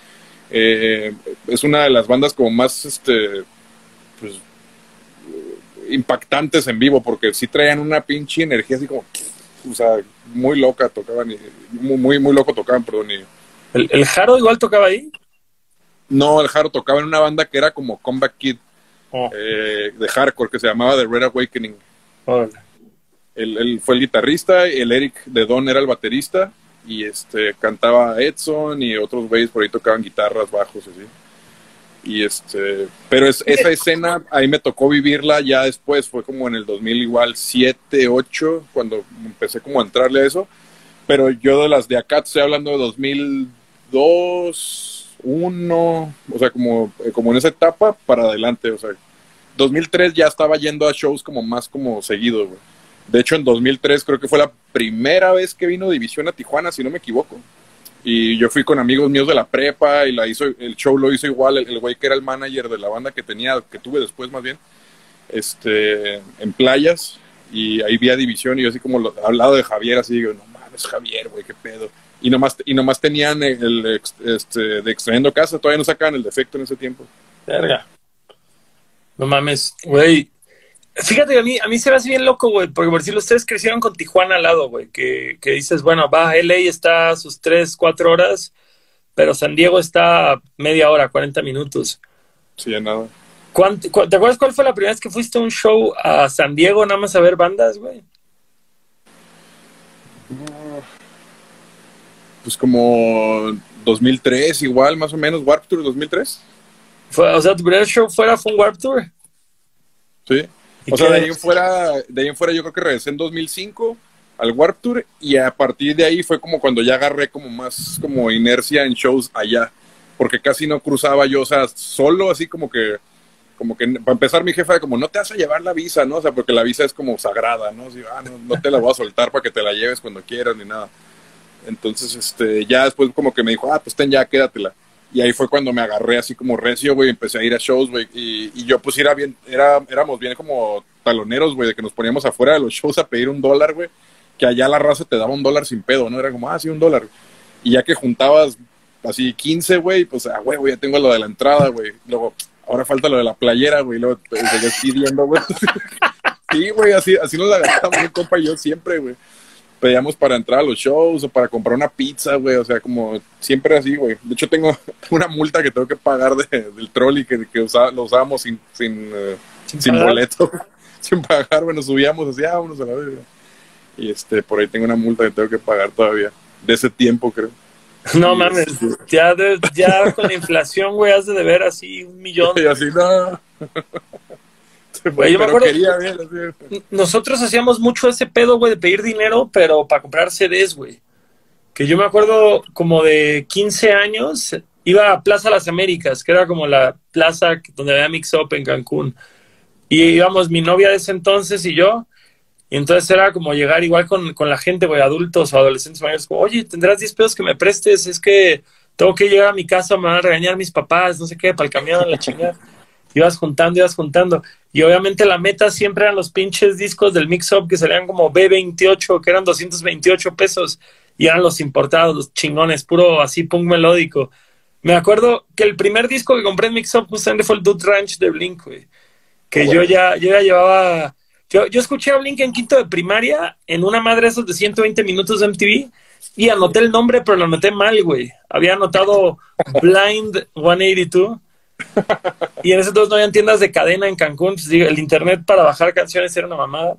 Eh, es una de las bandas como más, este, pues, impactantes en vivo, porque sí traían una pinche energía así como, o sea, muy loca tocaban, y, muy, muy, muy loco tocaban, perdón, y, El, el Jaro igual tocaba ahí. No, el Jaro tocaba en una banda que era como Comeback Kid Oh, eh, de hardcore que se llamaba The Red Awakening. Él, él fue el guitarrista, el Eric de Don era el baterista y este cantaba Edson y otros güeyes por ahí tocaban guitarras, bajos así. Y este, pero es, esa escena ahí me tocó vivirla ya después, fue como en el 2000 igual 7, 8 cuando empecé como a entrarle a eso. Pero yo de las de acá estoy hablando de 2002, 1, o sea, como, como en esa etapa para adelante, o sea, 2003 ya estaba yendo a shows como más como seguido. De hecho, en 2003 creo que fue la primera vez que vino División a Tijuana, si no me equivoco. Y yo fui con amigos míos de la prepa y la hizo, el show lo hizo igual, el, güey que era el manager de la banda que tenía, que tuve después más bien, este, en playas. Y ahí vi a División y yo así como lo- al de Javier, así digo, no mames, Javier, güey, qué pedo. Y nomás, y nomás tenían el, este, de extrayendo casa, todavía no sacaban el defecto en ese tiempo. Verga. No mames, güey. Fíjate a mí, a mí se me hace bien loco, güey, porque por decirlo, ustedes crecieron con Tijuana al lado, güey, que, que dices, bueno, va, LA está a sus 3, 4 horas, pero San Diego está a media hora, 40 minutos. Sí, ya nada. ¿Cuánt- cu- ¿Te acuerdas cuál fue la primera vez que fuiste a un show a San Diego nada más a ver bandas, güey? Pues como 2003, igual, más o menos, Warp Tour 2003. Fue, o sea, tu primer show fuera fue un Warp Tour. Sí. ¿Y O sea, de ahí, en fuera, de ahí en fuera yo creo que regresé en 2005 al Warp Tour y a partir de ahí fue como cuando ya agarré como más como inercia en shows allá, porque casi no cruzaba yo, o sea, solo así como que, como que, para empezar mi jefa como, no te vas a llevar la visa, ¿no? O sea, porque la visa es como sagrada, ¿no? Así, ah, no, no te la voy a soltar para que te la lleves cuando quieras ni nada. Entonces, este, ya después como que me dijo, ah, pues ten ya, quédatela. Y ahí fue cuando me agarré así como recio, güey, empecé a ir a shows, güey. Y, y yo pues era bien, era, éramos bien como taloneros, güey, de que nos poníamos afuera de los shows a pedir un dólar, güey. Que allá la raza te daba un dólar sin pedo, ¿no? Era como, ah, sí, un dólar. Y ya que juntabas así 15, güey, pues, ah, güey, ya tengo lo de la entrada, güey. Luego, ahora falta lo de la playera, güey. Luego seguías pidiendo, güey. sí, güey, así, así nos la gastamos mi compa y yo siempre, güey pedíamos para entrar a los shows o para comprar una pizza, güey, o sea, como siempre así, güey. De hecho, tengo una multa que tengo que pagar de- del trolley que, que usa- lo usábamos sin, sin, eh, Sin boleto, sin pagar, bueno, subíamos así, ah, vámonos a la verga. Y este, por ahí tengo una multa que tengo que pagar todavía, de ese tiempo, creo. No mames, este- ya, de- ya con la inflación, güey, has de deber así un millón. Y así, no. Güey, yo me acuerdo- quería ver, así. Nosotros hacíamos mucho ese pedo, güey, de pedir dinero, pero para comprar CDs, güey. Que yo me acuerdo como de 15 años, iba a Plaza Las Américas, que era como la plaza donde había Mix Up en Cancún. Y íbamos mi novia de ese entonces y yo. Y entonces era como llegar igual con, con la gente, güey, adultos o adolescentes mayores, como, oye, ¿tendrás 10 pesos que me prestes? Es que tengo que llegar a mi casa, me van a regañar mis papás, no sé qué, para el camión, la chingada. Ibas juntando, ibas juntando. Y obviamente la meta siempre eran los pinches discos del mix-up que salían como B28, que eran 228 pesos. Y eran los importados, los chingones, puro así punk melódico. Me acuerdo que el primer disco que compré en mix-up justamente fue el Dude Ranch de Blink, güey. Que Ah, yo, ya, yo ya llevaba... Yo, yo escuché a Blink en quinto de primaria en una madre esos de 120 minutos de MTV y anoté el nombre, pero lo anoté mal, güey. Había anotado Blind 182 y en ese entonces no había tiendas de cadena en Cancún. Pues, digo, el internet para bajar canciones era una mamada.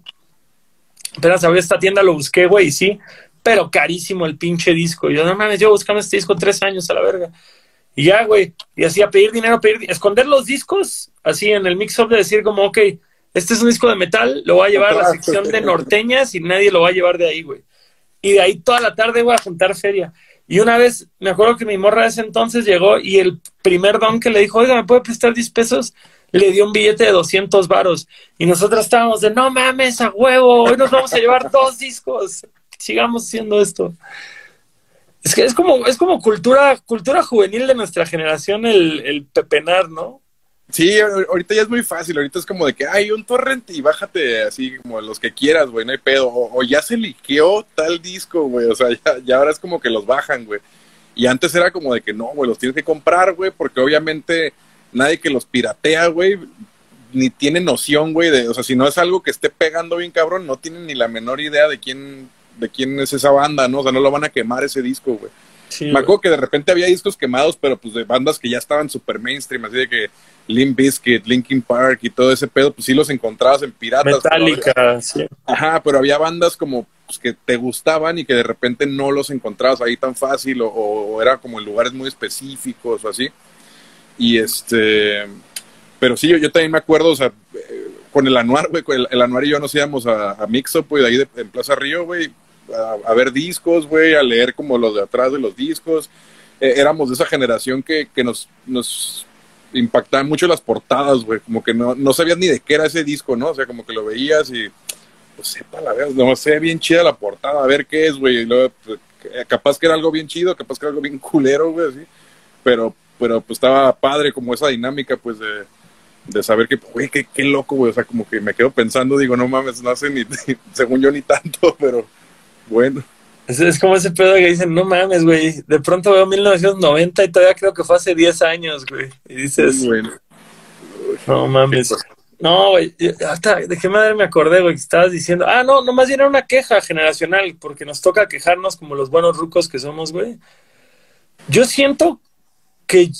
Apenas abrí esta tienda, lo busqué, güey, y sí, pero carísimo el pinche disco. Yo, no mames, yo buscando este disco tres años a la verga. Y ya, güey, y así a pedir dinero, pedir, esconder los discos, así en el mix-up de decir como, ok, este es un disco de metal, lo voy a llevar a la sección de norteñas y nadie lo va a llevar de ahí, güey. Y de ahí toda la tarde voy a juntar feria. Y una vez, me acuerdo que mi morra de ese entonces llegó y el primer don que le dijo, oiga, ¿me puede prestar 10 pesos? Le dio un billete de 200 varos. Y nosotros estábamos de, no mames, a huevo, hoy nos vamos a llevar dos discos. Sigamos haciendo esto. Es que es como, es como cultura, cultura juvenil de nuestra generación el, el pepenar, ¿no? Sí, ahorita ya es muy fácil, ahorita es como de que hay un torrent y bájate así como los que quieras, güey, no hay pedo. O, ya se liqueó tal disco, güey, o sea, ya, ya, ahora es como que los bajan, güey. Y antes era como de que no, güey, los tienes que comprar, güey, porque obviamente nadie que los piratea, güey, ni tiene noción, güey, de, o sea, si no es algo que esté pegando bien cabrón, no tienen ni la menor idea de quién de quién es esa banda, ¿no? O sea, no lo van a quemar ese disco, güey. Me acuerdo que de repente había discos quemados, pero pues de bandas que ya estaban súper mainstream, así de que Limp Bizkit, Linkin Park y todo ese pedo, pues sí los encontrabas en piratas. Metallica, sí. Ajá, pero había bandas como pues, que te gustaban y que de repente no los encontrabas ahí tan fácil o, era como en lugares muy específicos o así. Y este, pero sí, yo, yo también me acuerdo, o sea, eh, con el anuar, güey, el, el, anuar y yo nos íbamos a, a Mixup, güey, de ahí en Plaza Río, güey, a, ver discos, güey, a leer como los de atrás de los discos. Eh, éramos de esa generación que, que nos, nos impactaban mucho las portadas, güey, como que no, no sabías ni de qué era ese disco, ¿no? O sea, como que lo veías y, pues sepa la verdad, no sé, bien chida la portada, a ver qué es, güey. Pues, capaz que era algo bien chido, capaz que era algo bien culero, güey, así. Pero, pero pues estaba padre como esa dinámica, pues, de, de saber que, güey, qué, qué loco, güey. O sea, como que me quedo pensando, digo, no mames, no hace ni, según yo, ni tanto, pero bueno. Es, como ese pedo que dicen, no mames, güey. De pronto veo 1990 y todavía creo que fue hace 10 años, güey. Y dices, bueno. no mames. No, güey, hasta de qué madre me acordé, güey, que estabas diciendo. Ah, no, no, más bien era una queja generacional, porque nos toca quejarnos como los buenos rucos que somos, güey. Yo siento que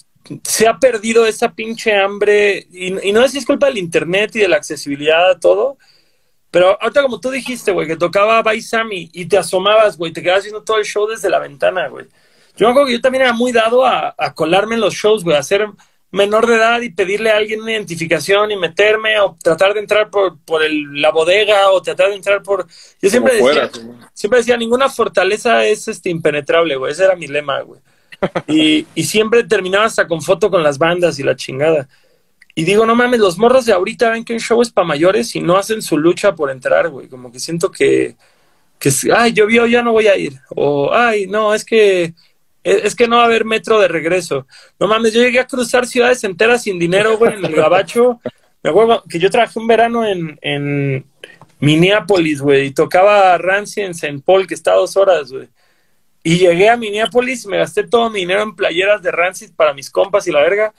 se ha perdido esa pinche hambre, y, y no es si es culpa del internet y de la accesibilidad a todo, pero ahorita como tú dijiste, güey, que tocaba Baisami y te asomabas, güey, te quedabas viendo todo el show desde la ventana, güey. Yo me acuerdo que yo también era muy dado a, colarme en los shows, güey, a ser menor de edad y pedirle a alguien una identificación y meterme o tratar de entrar por, por la bodega o tratar de entrar por... Yo siempre decía, siempre decía, ninguna fortaleza es este impenetrable, güey, ese era mi lema, güey. y, y siempre terminaba hasta con foto con las bandas y la chingada. Y digo, no mames, los morros de ahorita ven que un show es para mayores y no hacen su lucha por entrar, güey. Como que siento que, que ay, llovió, ya no voy a ir. O, ay, no, es que, e, es que no va a haber metro de regreso. No mames, yo llegué a cruzar ciudades enteras sin dinero, güey, en el gabacho. Me acuerdo que yo trabajé un verano en, en Minneapolis, güey, y tocaba Rancy en St. Paul, que está a dos horas, güey. Y llegué a Minneapolis, me gasté todo mi dinero en playeras de Rancid para mis compas y la verga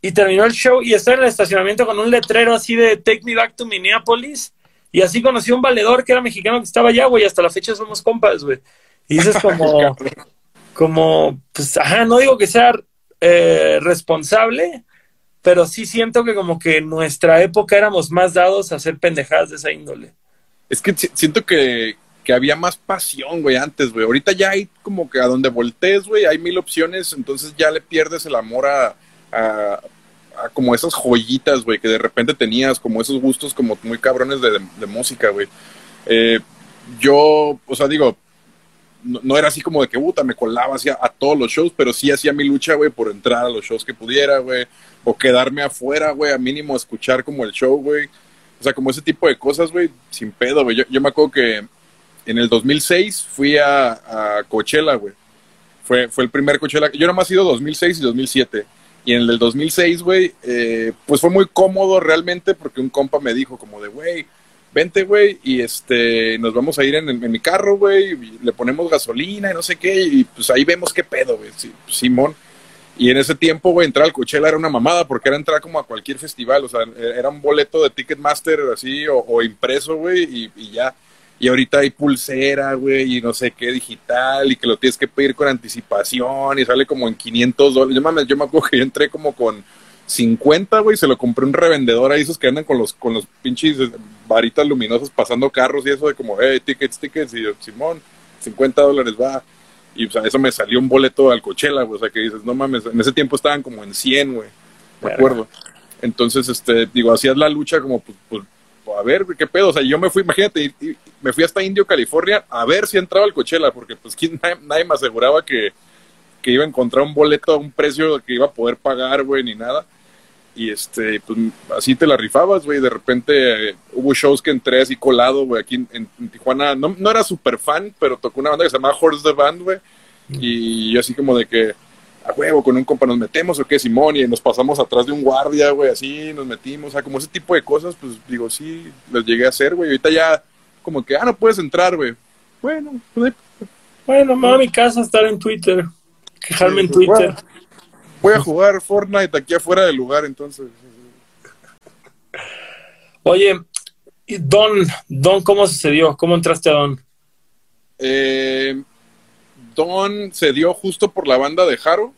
y terminó el show y estaba en el estacionamiento con un letrero así de Take Me Back to Minneapolis. Y así conocí a un valedor que era mexicano que estaba allá, güey. Hasta la fecha somos compas, güey. Y dices como, como, pues, ajá, no digo que sea eh, responsable, pero sí siento que como que en nuestra época éramos más dados a hacer pendejadas de esa índole. Es que siento que, que había más pasión, güey, antes, güey. Ahorita ya hay como que a donde voltees, güey, hay mil opciones, entonces ya le pierdes el amor a, a, como esas joyitas, güey, que de repente tenías, como esos gustos como muy cabrones de, música, güey. Eh, yo, o sea, digo, no, era así como de que, puta, me colaba a todos los shows, pero sí hacía mi lucha, güey, por entrar a los shows que pudiera, güey, o quedarme afuera, güey, a mínimo escuchar como el show, güey. O sea, como ese tipo de cosas, güey, sin pedo, güey. Yo, me acuerdo que en el 2006 fui a, a Coachella, güey. Fue, fue el primer Coachella. Yo nomás he ido 2006 y 2007 y en el del 2006, güey, eh, pues fue muy cómodo realmente porque un compa me dijo como de, güey, vente, güey, y este, nos vamos a ir en, mi carro, güey, le ponemos gasolina y no sé qué, y pues ahí vemos qué pedo, güey, sí, Simón. Y en ese tiempo, güey, entrar al Coachella era una mamada porque era entrar como a cualquier festival, o sea, era un boleto de Ticketmaster así o, impreso, güey, y ya. Y ahorita hay pulsera, güey, y no sé qué digital, y que lo tienes que pedir con anticipación, y sale como en 500 dólares. Yo, mames, yo me acuerdo que yo entré como con 50, güey, se lo compré un revendedor ahí, esos que andan con los, con los pinches varitas luminosas pasando carros y eso de como, hey, tickets, tickets, y yo, Simón, 50 dólares va. Y o sea, eso me salió un boleto al Coachella, güey, o sea, que dices, no mames, en ese tiempo estaban como en 100, güey, me acuerdo. Entonces, este, digo, hacías la lucha como, pues, pues, a ver, qué pedo, o sea, yo me fui, imagínate, me fui hasta Indio, California, a ver si entraba al Coachella, porque pues ¿quién, nadie, me aseguraba que, que iba a encontrar un boleto a un precio que iba a poder pagar, güey, ni nada y este, pues así te la rifabas, güey. De repente eh, hubo shows que entré así colado, güey, aquí en, Tijuana. No, no era súper fan, pero tocó una banda que se llama Horse the Band, güey. Y yo así como de que, a huevo, con un compa nos metemos o qué, Simón, y nos pasamos atrás de un guardia, güey, así nos metimos. O sea, como ese tipo de cosas, pues digo, sí, les llegué a hacer, güey. Ahorita ya, como que, ah, no puedes entrar, güey. Bueno, pues, bueno, me voy a mi casa a estar en Twitter, quejarme en Twitter voy a jugar Fortnite aquí afuera del lugar, entonces. Oye, Don, Don, ¿cómo sucedió? ¿Cómo entraste a Don? Eh, Don se dio justo por la banda de Jaro.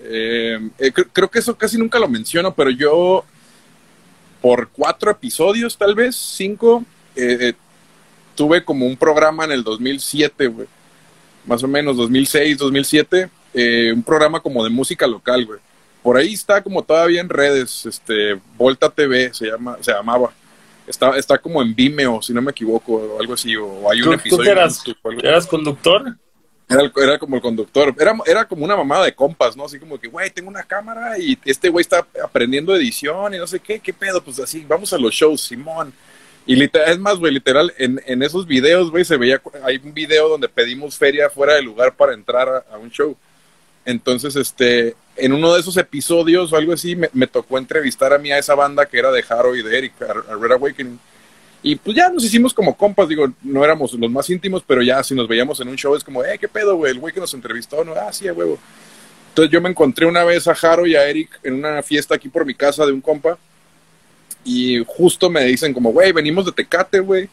Eh, eh, creo que eso casi nunca lo menciono, pero yo por cuatro episodios, tal vez, cinco, tuve como un programa en el 2007, güey. Más o menos, 2006, 2007 eh, un programa como de música local, güey. Por ahí está como todavía en redes, este, Volta TV se llama, se llamaba. Está, está como en Vimeo, si no me equivoco, o algo así, o hay un episodio. ¿tú eras, eras conductor? Era, era, como el conductor, era, era como una mamada de compas, ¿no? Así como que, güey, tengo una cámara y este güey está aprendiendo edición y no sé qué, qué pedo, pues así, vamos a los shows, Simón. Y literal, es más, güey, literal, en, en esos videos, güey, se veía, hay un video donde pedimos feria fuera del lugar para entrar a un show. Entonces, este, en uno de esos episodios o algo así, me, tocó entrevistar a mí a esa banda que era de Haro y de Eric, a, Red Awakening. Y pues ya nos hicimos como compas, digo, no éramos los más íntimos, pero ya si nos veíamos en un show es como, eh, ¿qué pedo, güey? El güey que nos entrevistó, no, ah, sí, huevo. Entonces yo me encontré una vez a Jaro y a Eric en una fiesta aquí por mi casa de un compa. Y justo me dicen como, güey, venimos de Tecate, güey.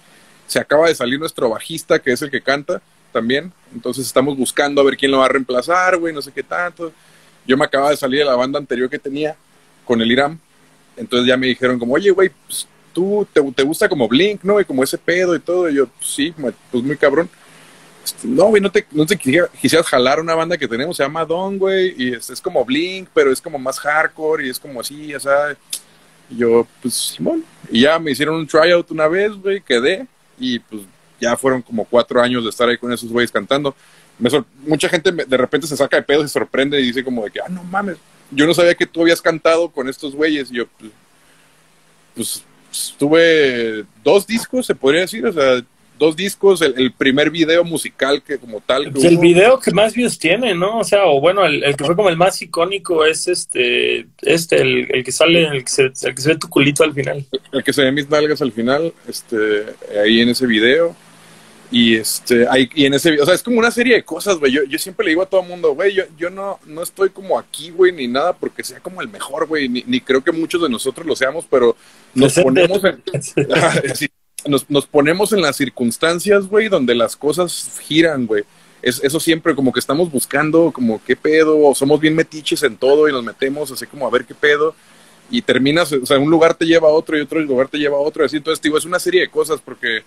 Se acaba de salir nuestro bajista, que es el que canta también. Entonces estamos buscando a ver quién lo va a reemplazar, güey, no sé qué tanto. Yo me acababa de salir de la banda anterior que tenía con el Iram. Entonces ya me dijeron como, oye, güey, pues, tú te, gusta como Blink, ¿no? Y como ese pedo y todo. Y yo, pues, sí, pues muy cabrón. Este, no, güey, no te, no te quisieras jalar una banda que tenemos, se llama Don, güey, y es, es, como Blink, pero es como más hardcore y es como así, o sea, y yo, pues, Simón, y ya me hicieron un tryout una vez, güey, quedé, y pues ya fueron como cuatro años de estar ahí con esos güeyes cantando. mucha gente de repente se saca de pedo se sorprende y dice como de que, ah, no mames, yo no sabía que tú habías cantado con estos güeyes. Y yo, pues, pues, tuve dos discos, se podría decir, o sea, dos discos, el, primer video musical que como tal. Pues el video que más views tiene, ¿no? O sea, o bueno, el, que fue como el más icónico es este, este, el, que sale, el que, se, el que se ve tu culito al final. El, que se ve mis nalgas al final, este, ahí en ese video. Y este, hay, y en ese video, o sea, es como una serie de cosas, güey. Yo, yo siempre le digo a todo el mundo, güey, yo, yo no, no estoy como aquí, güey, ni nada porque sea como el mejor, güey. Ni, ni, creo que muchos de nosotros lo seamos, pero nos ponemos en, nos, nos, ponemos en las circunstancias, güey, donde las cosas giran, güey. Es, eso siempre como que estamos buscando como qué pedo, o somos bien metiches en todo y nos metemos así como a ver qué pedo. Y terminas, o sea, un lugar te lleva a otro y otro lugar te lleva a otro. Así, entonces, digo, es una serie de cosas porque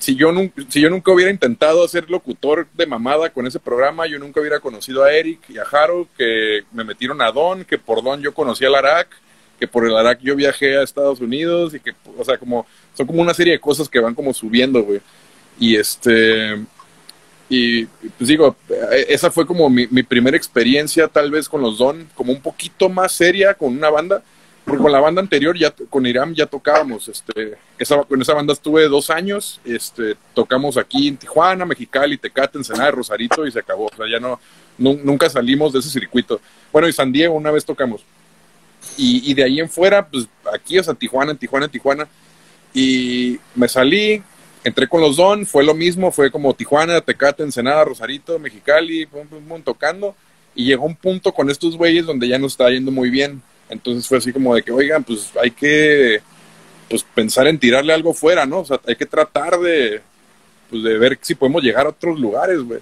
si yo, nunca, si yo nunca hubiera intentado ser locutor de mamada con ese programa, yo nunca hubiera conocido a Eric y a Jaro, que me metieron a Don, que por Don yo conocí al Arac, que por el Arac yo viajé a Estados Unidos y que, o sea, como, son como una serie de cosas que van como subiendo, güey. Y este, y pues digo, esa fue como mi, mi primera experiencia tal vez con los Don, como un poquito más seria con una banda porque con la banda anterior, ya con Iram ya tocábamos, este, esa, con esa banda estuve dos años, este, tocamos aquí en Tijuana, Mexicali, Tecate, Ensenada, Rosarito y se acabó, o sea, ya no, nunca salimos de ese circuito. Bueno, y San Diego una vez tocamos. Y, de ahí en fuera, pues aquí, o sea, Tijuana, Tijuana, Tijuana. Y me salí, entré con los Don, fue lo mismo, fue como Tijuana, Tecate, Ensenada, Rosarito, Mexicali, tocando. Y llegó un punto con estos güeyes donde ya nos estaba yendo muy bien entonces fue así como de que, oigan, pues hay que pues pensar en tirarle algo fuera, ¿no? O sea, hay que tratar de, pues, de ver si podemos llegar a otros lugares, güey.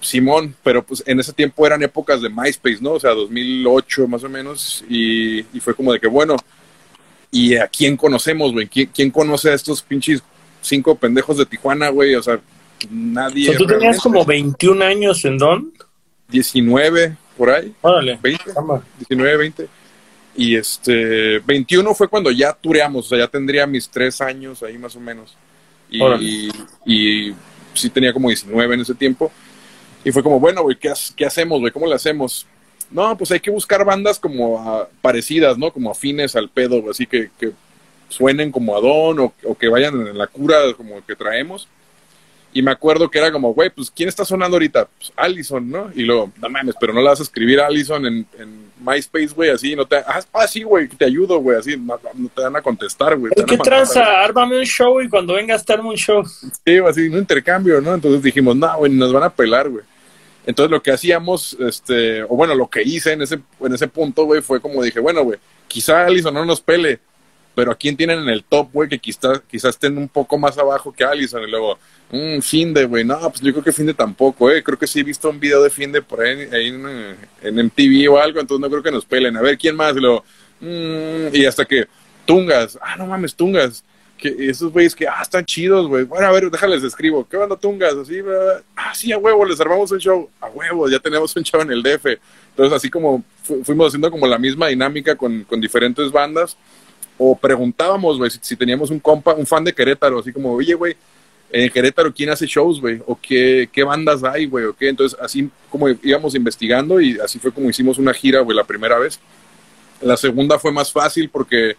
Simón, pero pues en ese tiempo eran épocas de MySpace, ¿no? O sea, 2008 más o menos, y, fue como de que, bueno, ¿y a quién conocemos, güey? ¿Quién, conoce a estos pinches cinco pendejos de Tijuana, güey? O sea, nadie. O ¿Tú tenías como 21 años en Don? 19, por ahí. Órale. 20, 19, 20. Y este, 21 fue cuando ya tureamos, o sea, ya tendría mis tres años ahí más o menos. Y, y, sí tenía como 19 en ese tiempo. Y fue como, bueno, güey, ¿qué, ¿qué, hacemos, güey? ¿Cómo le hacemos? No, pues hay que buscar bandas como parecidas, ¿no? Como afines al pedo, así que, que suenen como a Don o, o, que vayan en la cura como que traemos. Y me acuerdo que era como, güey, pues ¿quién está sonando ahorita? Pues Allison, ¿no? Y luego, no mames, pero no le vas a escribir a Allison en, en MySpace, güey, así, no te... Ah, sí, güey, te ayudo, güey, así, no, te van a contestar, güey. ¿Qué tranza? Ármame un show y cuando venga a estar un show. Sí, así, un intercambio, ¿no? Entonces dijimos, no, güey, nos van a pelar, güey. Entonces lo que hacíamos, este, o bueno, lo que hice en ese, en ese punto, güey, fue como dije, bueno, güey, quizá Allison no nos pele, pero ¿a quién tienen en el top, güey, que quizás quizás estén un poco más abajo que Allison? Y luego, mmm, Finde, güey, no, pues yo creo que Finde tampoco, eh, creo que sí he visto un video de Finde por ahí, en, en, MTV o algo, entonces no creo que nos pelen. A ver, ¿quién más? Y luego, mmm, y hasta que, Tungas, ah, no mames, Tungas, que esos güeyes que, ah, están chidos, güey, bueno, a ver, déjales escribo, ¿qué onda Tungas? Así, ah, sí, a huevo, les armamos un show, a huevo, ya tenemos un show en el DF. Entonces, así como fuimos haciendo como la misma dinámica con diferentes bandas o preguntábamos, güey, si, teníamos un compa, un fan de Querétaro, así como, oye, güey, en Querétaro, ¿quién hace shows, güey? ¿O qué, qué bandas hay, güey? ¿O qué? Entonces, así como íbamos investigando y así fue como hicimos una gira, güey, la primera vez. La segunda fue más fácil porque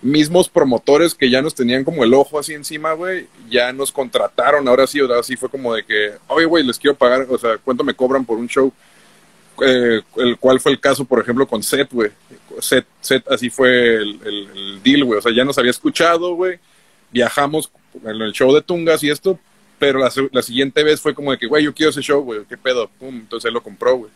mismos promotores que ya nos tenían como el ojo así encima, güey, ya nos contrataron. Ahora sí, ahora sí fue como de que, oye, güey, les quiero pagar, o sea, ¿cuánto me cobran por un show? Eh, el cual fue el caso, por ejemplo, con Seth, güey. Seth, Seth, así fue el, deal, güey. O sea, ya nos había escuchado, güey. Viajamos en el show de Tungas y esto, pero la, siguiente vez fue como de que, güey, yo quiero ese show, güey, qué pedo. Pum, entonces él lo compró, güey.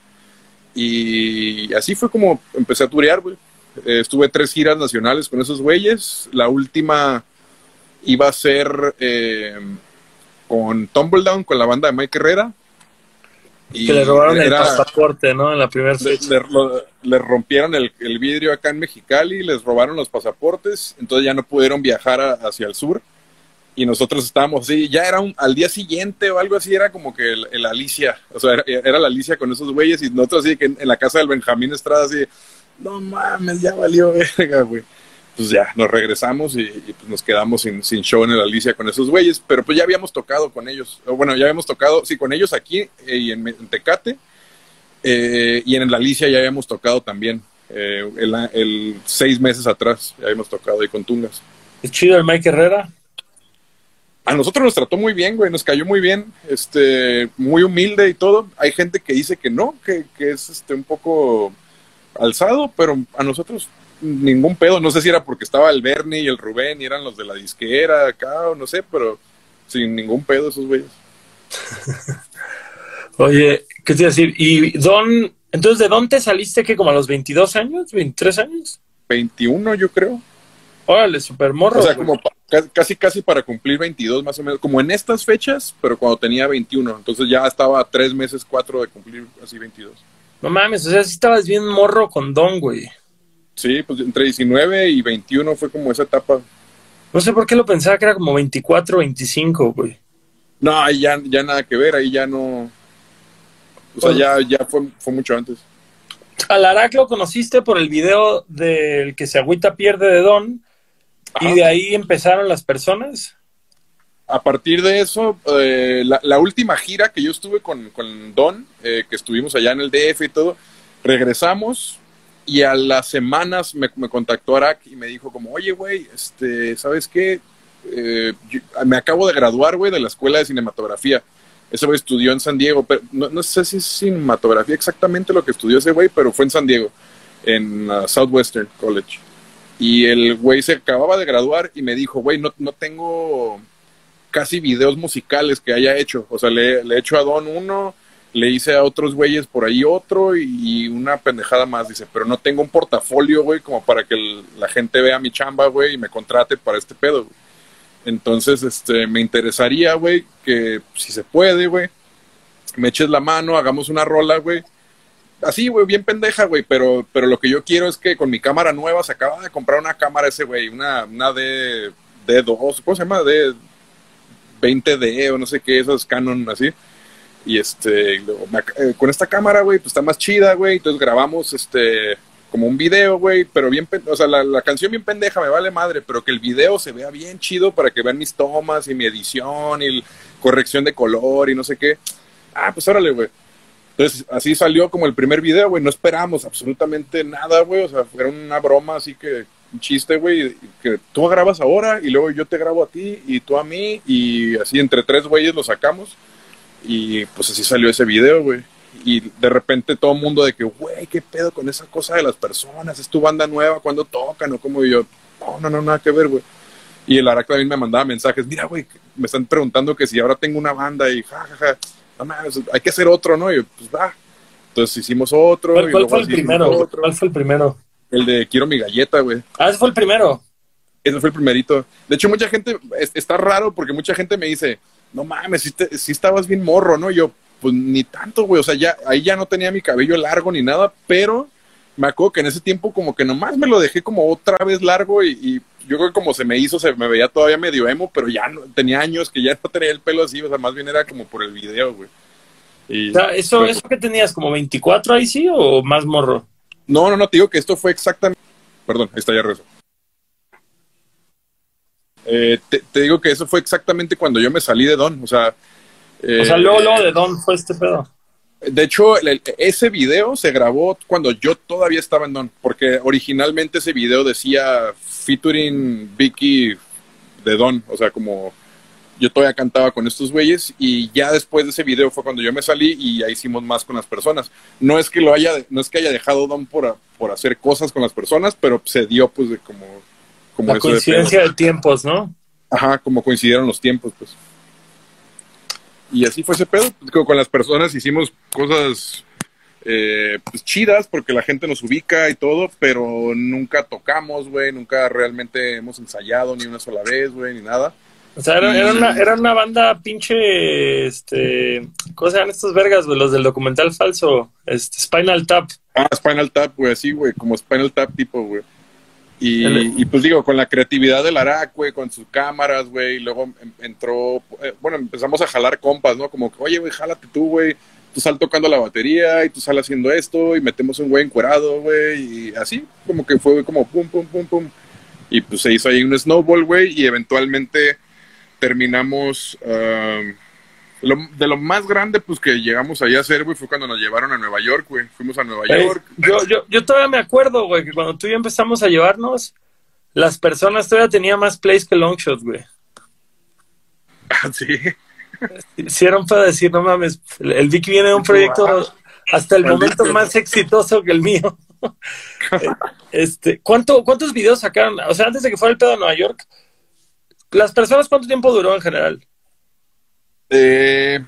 Y así fue como empecé a turear, güey. Eh, estuve tres giras nacionales con esos güeyes. La última iba a ser eh, con Tumbledown, con la banda de Mike Herrera que le robaron el pasaporte, ¿no? En la primera le, rompieron el, vidrio acá en Mexicali, les robaron los pasaportes, entonces ya no pudieron viajar hacia el sur. Y nosotros estábamos así, ya era un, al día siguiente o algo así, era como que el, Alicia, o sea, era, la Alicia con esos güeyes y nosotros así que en, en la casa del Benjamín Estrada así, no mames, ya valió verga, güey pues ya nos regresamos y, pues nos quedamos sin, show en el Alicia con esos güeyes, pero pues ya habíamos tocado con ellos, bueno, ya habíamos tocado, sí, con ellos aquí eh, y en, Tecate, eh, y en el Alicia ya habíamos tocado también, eh, el, seis meses atrás, ya habíamos tocado ahí con Tungas. ¿Es chido el Mike Herrera? A nosotros nos trató muy bien, güey, nos cayó muy bien, este, muy humilde y todo. Hay gente que dice que no, que, que es este un poco alzado, pero a nosotros ningún pedo. No sé si era porque estaba el Bernie y el Rubén y eran los de la disquera acá o no sé, pero sin ningún pedo esos güeyes. Oye, ¿qué te iba a decir? ¿Y Don, entonces de dónde saliste que como a los 22 años, 23 años? 21 yo creo. Órale, super morro. O sea, como casi casi para cumplir 22 más o menos, como en estas fechas, pero cuando tenía 21, entonces ya estaba tres meses, cuatro de cumplir así 22. No mames, o sea, sí estabas bien morro con Don, güey. Sí, pues entre 19 y 21 fue como esa etapa. No sé por qué lo pensaba que era como 24, 25, güey. No, ahí ya, ya nada que ver, ahí ya no. O sea, ya, ya fue, fue mucho antes. Al Arac lo conociste por el video del que se agüita pierde de Don. Y de ahí empezaron las personas. A partir de eso, eh, la, última gira que yo estuve con, con Don, eh, que estuvimos allá en el DF y todo, regresamos, y a las semanas me, contactó Arak y me dijo como, oye, güey, este, ¿sabes qué? Eh, me acabo de graduar, güey, de la escuela de cinematografía. Ese güey estudió en San Diego, pero no, sé si es cinematografía exactamente lo que estudió ese güey, pero fue en San Diego, en uh, Southwestern College. Y el güey se acababa de graduar y me dijo, güey, no, no tengo casi videos musicales que haya hecho. O sea, le, le he hecho a Don uno, le hice a otros güeyes por ahí otro y una pendejada más, dice, pero no tengo un portafolio, güey, como para que la gente vea mi chamba, güey, y me contrate para este pedo. Entonces, este, me interesaría, güey, que si se puede, güey, me eches la mano, hagamos una rola, güey. Así, güey, bien pendeja, güey, pero, pero lo que yo quiero es que con mi cámara nueva, se acaba de comprar una cámara ese, güey, una, una D, D2, ¿cómo se llama? D, 20D o no sé qué, esas Canon así. Y este, eh, con esta cámara, güey, pues está más chida, güey. Entonces grabamos este, como un video, güey, pero bien, o sea, la, canción bien pendeja, me vale madre, pero que el video se vea bien chido para que vean mis tomas y mi edición y corrección de color y no sé qué. Ah, pues órale, güey. Entonces, así salió como el primer video, güey. No esperamos absolutamente nada, güey. O sea, fue una broma así que un chiste, güey, que tú grabas ahora y luego yo te grabo a ti y tú a mí y así entre tres güeyes lo sacamos y pues así salió ese video, güey. Y de repente todo el mundo de que, güey, ¿qué pedo con esa cosa de las personas? ¿Es tu banda nueva? ¿Cuándo tocan? O como yo, no, no, no, nada que ver, güey. Y el Arac también me mandaba mensajes, mira, güey, me están preguntando que si ahora tengo una banda y jajaja, no mames, hay que hacer otro, ¿no? Y yo, pues va. Entonces hicimos otro. ¿Cuál, fue el primero? ¿Cuál fue el primero? El de Quiero mi galleta, güey. Ah, ese fue el primero. Ese fue el primerito. De hecho, mucha gente, está raro porque mucha gente me dice, no mames, si, estabas bien morro, ¿no? Yo, pues ni tanto, güey. O sea, ya, ahí ya no tenía mi cabello largo ni nada, pero me acuerdo que en ese tiempo como que nomás me lo dejé como otra vez largo y, yo creo que como se me hizo, se me veía todavía medio emo, pero ya no, tenía años que ya no tenía el pelo así, o sea, más bien era como por el video, güey. Y, o sea, ¿eso, pues ¿eso que tenías como 24 ahí sí o más morro? No, no, no, te digo que esto fue exactamente... Perdón, ahí está ya rezo. Eh, te, digo que eso fue exactamente cuando yo me salí de Don, o sea... o sea, luego, luego de Don fue este pedo. De hecho, ese video se grabó cuando yo todavía estaba en Don, porque originalmente ese video decía featuring Vicky de Don, o sea, como yo todavía cantaba con estos güeyes y ya después de ese video fue cuando yo me salí y ya hicimos más con las personas. No es que lo haya, no es que haya dejado Don por, por hacer cosas con las personas, pero se dio pues de como como la coincidencia de, tiempos, ¿no? Ajá, como coincidieron los tiempos, pues. Y así fue ese pedo. Con las personas hicimos cosas eh, pues, chidas porque la gente nos ubica y todo, pero nunca tocamos, güey, nunca realmente hemos ensayado ni una sola vez, güey, ni nada. O sea, era, una, era una banda pinche, este, ¿cómo se llaman estos vergas, güey? Los del documental falso, este, Spinal Tap. Ah, Spinal Tap, güey, así, güey, como Spinal Tap tipo, güey. Y, pues digo, con la creatividad del Arac, güey, con sus cámaras, güey, y luego em, entró, eh, bueno, empezamos a jalar compas, ¿no? Como que, oye, güey, jálate tú, güey, tú sal tocando la batería y tú sal haciendo esto y metemos un güey encuerado, güey, y así, como que fue como pum, pum, pum, pum. Y pues se hizo ahí un snowball, güey, y eventualmente terminamos... Um, de lo más grande, pues que llegamos allá a hacer, güey, fue cuando nos llevaron a Nueva York, güey. Fuimos a Nueva York. Yo, yo, yo todavía me acuerdo, güey, que cuando tú y yo empezamos a llevarnos, las personas todavía tenían más plays que Longshot, güey. Ah, sí. Hicieron para decir, no mames, el Vicky viene de un proyecto hasta el momento más exitoso que el mío. este, ¿cuánto, ¿Cuántos videos sacaron? O sea, antes de que fuera el pedo a Nueva York, ¿las personas cuánto tiempo duró en general? Eh,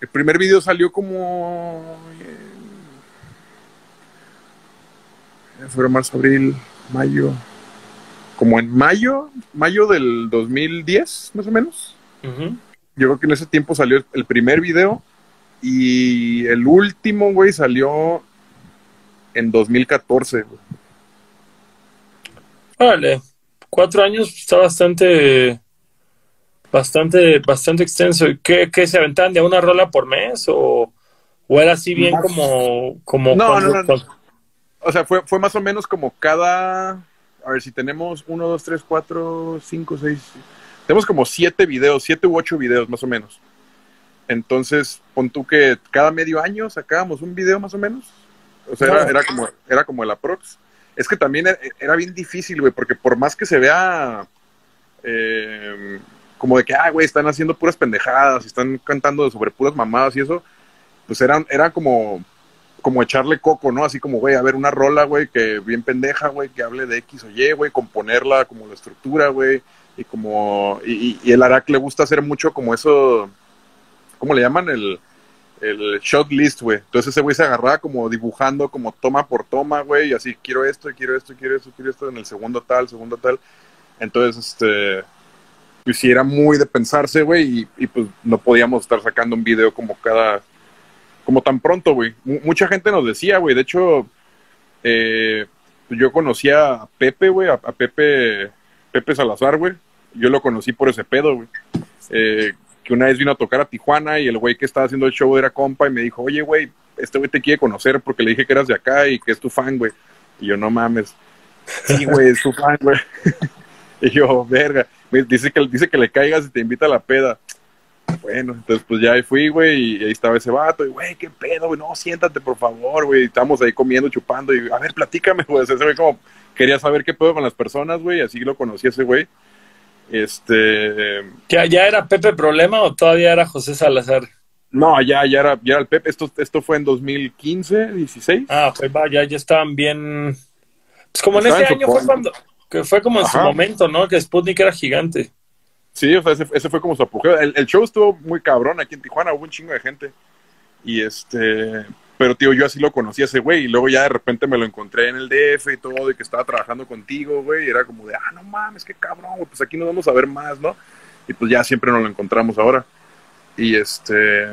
el primer video salió como en febrero, marzo, abril, mayo. Como en mayo, mayo del 2010, más o menos. Yo creo que en ese tiempo salió el primer video y el último, güey, salió en 2014. Vale, cuatro años está bastante bastante, bastante extenso. ¿Qué, qué se aventaban de una rola por mes o, o era así bien como... como no, no, no, O sea, fue, fue más o menos como cada... A ver, si tenemos uno, dos, tres, cuatro, cinco, seis... Tenemos como siete videos, siete u ocho videos más o menos. Entonces, pon tú que cada medio año sacábamos un video más o menos. O sea, era, era, como, era como el aprox. Es que también era, era bien difícil, güey, porque por más que se vea eh, como de que, ah, güey, están haciendo puras pendejadas, están cantando sobre puras mamadas y eso, pues eran, era como, como echarle coco, ¿no? Así como, güey, a ver, una rola, güey, que bien pendeja, güey, que hable de X o Y, güey, componerla como la estructura, güey, y como, y, el Arac le gusta hacer mucho como eso, ¿cómo le llaman? El, el shot list, güey. Entonces ese güey se agarraba como dibujando, como toma por toma, güey, y así, quiero esto, quiero esto, quiero esto, quiero esto, en el segundo tal, segundo tal. Entonces, este, pues sí era muy de pensarse, güey, y, pues no podíamos estar sacando un video como cada, como tan pronto, güey. mucha gente nos decía, güey. De hecho, eh, yo conocía a Pepe, güey, a, Pepe, Pepe Salazar, güey. Yo lo conocí por ese pedo, güey. Eh, que una vez vino a tocar a Tijuana y el güey que estaba haciendo el show era compa y me dijo, oye, güey, este güey te quiere conocer porque le dije que eras de acá y que es tu fan, güey. Y yo, no mames. Sí, güey, es tu fan, güey. y yo, verga. Dice que, dice que le caigas y te invita a la peda. Bueno, entonces pues ya ahí fui, güey, y ahí estaba ese vato, y güey, qué pedo, güey, no, siéntate, por favor, güey. Estamos ahí comiendo, chupando, y a ver, platícame, güey. Ese güey como quería saber qué pedo con las personas, güey, así lo conocí ese güey. Este. ¿Ya, ¿Ya era Pepe Problema o todavía era José Salazar? No, ya, ya era, ya era el Pepe. Esto, esto fue en 2015, 16. Ah, pues va, ya, ya estaban bien. Pues como en ese año fue cuando. Que fue como en su momento, ¿no? Que Sputnik era gigante. Sí, o sea, ese, fue como su apogeo. El, el, show estuvo muy cabrón aquí en Tijuana, hubo un chingo de gente. Y este, pero tío, yo así lo conocí a ese güey, y luego ya de repente me lo encontré en el DF y todo, y que estaba trabajando contigo, güey, y era como de, ah, no mames, qué cabrón, pues aquí nos vamos a ver más, ¿no? Y pues ya siempre nos lo encontramos ahora. Y este,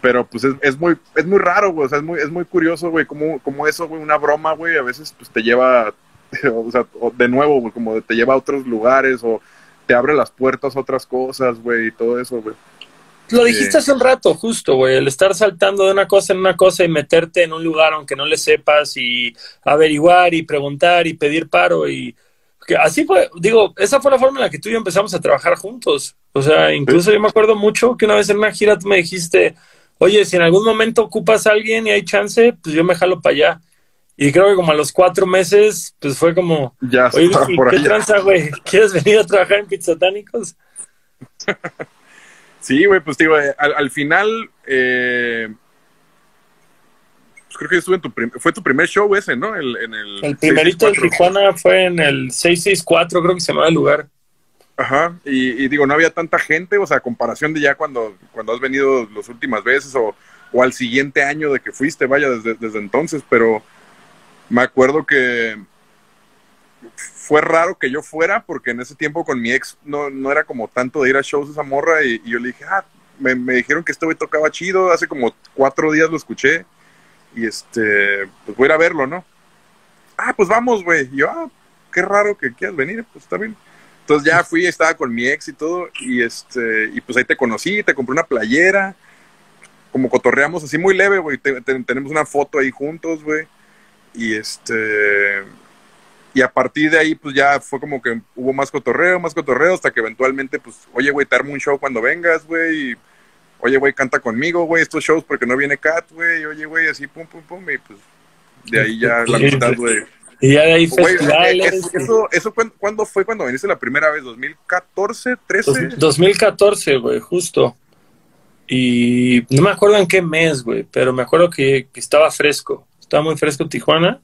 pero pues es, es muy, es muy raro, güey, o sea, es muy, es muy curioso, güey, como, como eso, güey, una broma, güey, a veces pues te lleva, o sea, de nuevo, güey, como te lleva a otros lugares, o te abre las puertas a otras cosas, güey, y todo eso, güey. Lo dijiste hace un rato, justo, güey, el estar saltando de una cosa en una cosa y meterte en un lugar aunque no le sepas y averiguar y preguntar y pedir paro y que así fue, digo, esa fue la forma en la que tú y yo empezamos a trabajar juntos. O sea, incluso yo me acuerdo mucho que una vez en una gira tú me dijiste, oye, si en algún momento ocupas a alguien y hay chance, pues yo me jalo para allá. Y creo que como a los cuatro meses, pues fue como, ya oye, ¿qué tranza, güey? ¿Quieres venir a trabajar en Pizzatánicos? Sí, güey, pues digo, eh, al, final, eh, pues creo que estuve en tu fue tu primer show ese, ¿no? El, en el, el primerito de Tijuana fue en el 664, creo que se llamaba el lugar. Ajá, y, digo, no había tanta gente, o sea, a comparación de ya cuando, cuando has venido las últimas veces o, o al siguiente año de que fuiste, vaya, desde, desde entonces, pero me acuerdo que fue raro que yo fuera porque en ese tiempo con mi ex no, no era como tanto de ir a shows esa morra y, yo le dije, ah, me, dijeron que este güey tocaba chido, hace como cuatro días lo escuché y este, pues voy a ir a verlo, ¿no? Ah, pues vamos, güey. Yo, ah, qué raro que quieras venir, pues está bien. Entonces ya fui, estaba con mi ex y todo y este, y pues ahí te conocí, te compré una playera, como cotorreamos así muy leve, güey, tenemos una foto ahí juntos, güey. Y este, y a partir de ahí, pues ya fue como que hubo más cotorreo, más cotorreo, hasta que eventualmente, pues, oye, güey, te armo un show cuando vengas, güey. Oye, güey, canta conmigo, güey, estos shows porque no viene Kat, güey. Oye, güey, así, pum, pum, pum. Y pues, de ahí ya la mitad, güey. Y ya de ahí festivales. Eso, eso, ¿cuándo fue cuando viniste la primera vez? ¿2014, 13? 2014, güey, justo. Y no me acuerdo en qué mes, güey, pero me acuerdo que, que estaba fresco. Estaba muy fresco Tijuana.